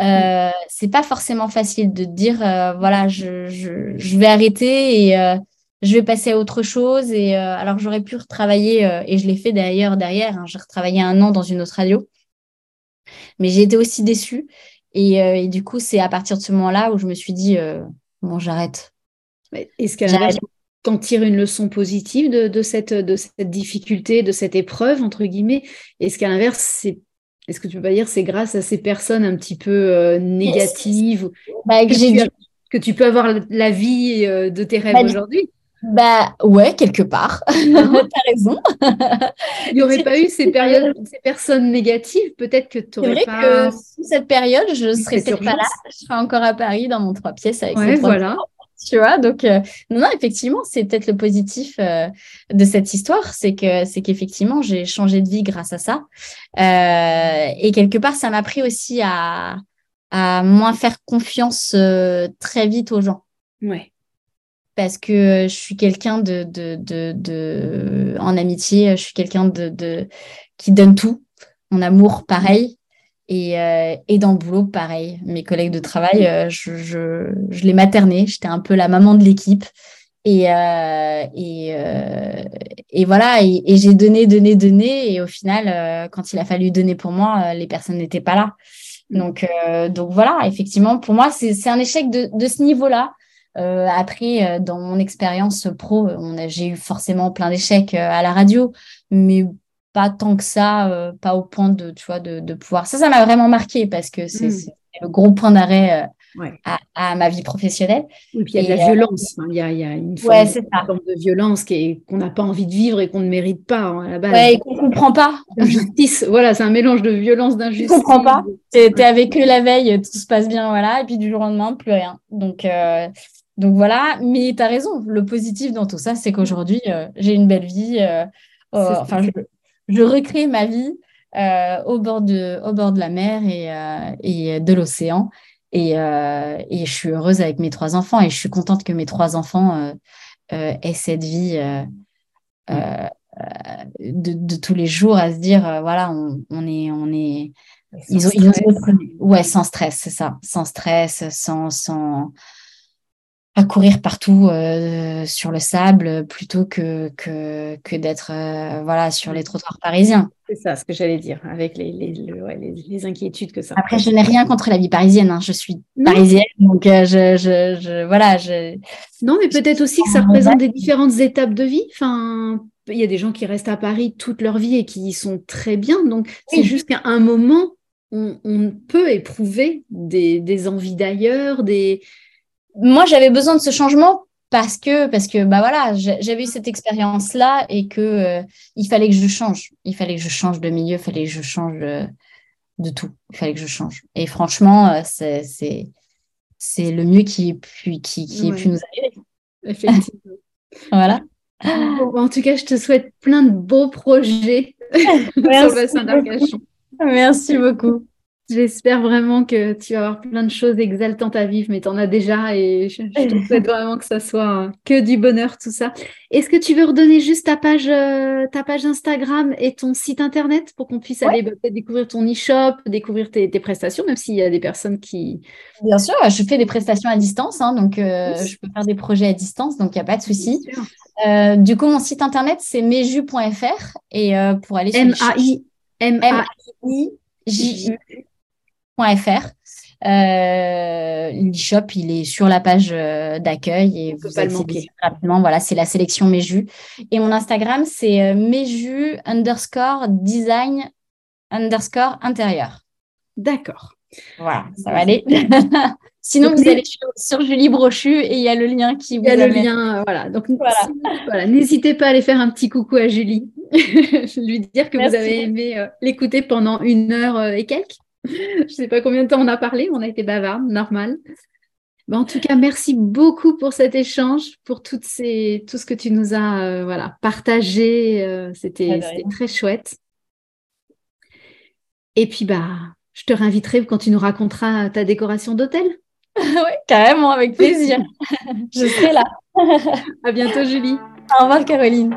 Euh, c'est pas forcément facile de dire euh, voilà je, je, je, vais arrêter et euh, je vais passer à autre chose et euh, alors j'aurais pu retravailler et je l'ai fait d'ailleurs derrière hein, j'ai retravaillé un an dans une autre radio mais j'ai été aussi déçue. Et, et du coup c'est à partir de ce moment là où je me suis dit bon, j'arrête. Est-ce qu'à l'inverse, t'en tires une leçon positive de, de, cette, de cette difficulté, de cette épreuve, entre guillemets? Est-ce qu'à l'inverse, c'est est-ce que tu peux pas dire c'est grâce à ces personnes un petit peu euh, négatives bah, que, tu que, tu peux avoir la vie euh, de tes rêves bah, aujourd'hui? Bah ouais, quelque part. T'as raison. Il n'y aurait pas eu ces périodes, ces personnes négatives, peut-être que tu aurais pas. Que sous cette période, je serais peut-être pas là. Je serais encore à Paris dans mon trois pièces avec ouais, voilà. tu vois, donc euh, non, non, effectivement, c'est peut-être le positif euh, de cette histoire, c'est que c'est qu'effectivement j'ai changé de vie grâce à ça, euh, et quelque part ça m'a appris aussi à à moins faire confiance très vite aux gens. Ouais parce que je suis quelqu'un de, de, de, en amitié, je suis quelqu'un de, de, qui donne tout. Mon amour, pareil. Et, euh, et dans le boulot, pareil. Mes collègues de travail, euh, je, je, les maternais. J'étais un peu la maman de l'équipe. Et, euh, et, euh, et, voilà, et, j'ai donné, donné, donné. Et au final, euh, quand il a fallu donner pour moi, euh, les personnes n'étaient pas là. Donc, donc voilà, effectivement, pour moi, c'est un échec de, de ce niveau-là. Euh, après, euh, dans mon expérience pro, j'ai eu forcément plein d'échecs euh, à la radio, mais pas tant que ça, pas au point de, tu vois, de, pouvoir. Ça, ça m'a vraiment marqué parce que c'est mmh. le gros point d'arrêt à, ma vie professionnelle. Et puis il y a de la violence. il, y a, une, forme, de violence qu'on n'a pas envie de vivre et qu'on ne mérite pas hein, à la base. Ouais, et qu'on ne comprend pas. Justice, voilà, c'est un mélange de violence, d'injustice. Tu ne comprends pas. Tu es, avec eux la veille, tout se passe bien, voilà, et puis du jour au lendemain, plus rien. Donc, donc voilà, mais tu as raison, le positif dans tout ça, c'est qu'aujourd'hui, euh, j'ai une belle vie. Euh, euh, enfin, je, recrée ma vie au, bord de, au bord de la mer et, de l'océan. Et, je suis heureuse avec mes trois enfants et je suis contente que mes trois enfants aient cette vie de, tous les jours à se dire, voilà, on, est... On est ils ont, ouais, sans stress, c'est ça, sans stress, sans, sans, à courir partout euh, sur le sable plutôt que, que, que d'être euh, voilà, sur les trottoirs parisiens. C'est ça ce que j'allais dire, avec les, les, les, inquiétudes que ça. Après, je n'ai rien contre la vie parisienne. Hein. Je suis parisienne, donc euh, je, je, je, voilà. Je... Non, mais peut-être aussi que ça représente des différentes étapes de vie. Enfin, il y a des gens qui restent à Paris toute leur vie et qui y sont très bien. Donc, c'est juste qu'à un moment, on, on peut éprouver des, des envies d'ailleurs, des moi, j'avais besoin de ce changement parce que, parce que bah voilà, j'avais eu cette expérience-là et que euh, il fallait que je change. Il fallait que je change de milieu, il fallait que je change de, tout. Il fallait que je change. Et franchement, euh, c'est, c'est, le mieux qui pu, qui, qui pu nous arriver. Effectivement. voilà. en tout cas, je te souhaite plein de beaux projets sur le bassin d'Arcachon. Merci beaucoup. J'espère vraiment que tu vas avoir plein de choses exaltantes à vivre, mais tu en as déjà et je, te souhaite vraiment que ça soit que du bonheur, tout ça. Est-ce que tu veux redonner juste ta page, euh, ta page Instagram et ton site internet pour qu'on puisse aller bah, peut-être découvrir ton e-shop, découvrir tes, prestations, même s'il y a des personnes qui. Bien sûr, je fais des prestations à distance, hein, donc euh, je peux faire des projets à distance, donc il n'y a pas de souci. Euh, du coup, mon site internet, c'est meju.fr et pour aller sur. M-A-I. M-A-I-J-U fr Euh, L'e-shop, il est sur la page euh, d'accueil et vous allez rapidement. Voilà, c'est la sélection Méju. Et mon Instagram, c'est euh, Méju underscore design underscore intérieur. D'accord. Voilà, ça va aller. Sinon, vous allez sur, Julie Brochu et il y a le lien qui vous Il y a le lien, voilà. Donc, voilà. n'hésitez pas à aller faire un petit coucou à Julie. lui dire que vous avez aimé l'écouter pendant une heure et quelques. Je ne sais pas combien de temps on a parlé, on a été bavard, normal. en tout cas, merci beaucoup pour cet échange, pour toutes ces, tout ce que tu nous as euh, voilà, partagé. Euh, c'était très chouette. Et puis, bah, je te réinviterai quand tu nous raconteras ta décoration d'hôtel. oui, carrément, avec plaisir. je serai là. à bientôt, Julie. Au revoir, Caroline.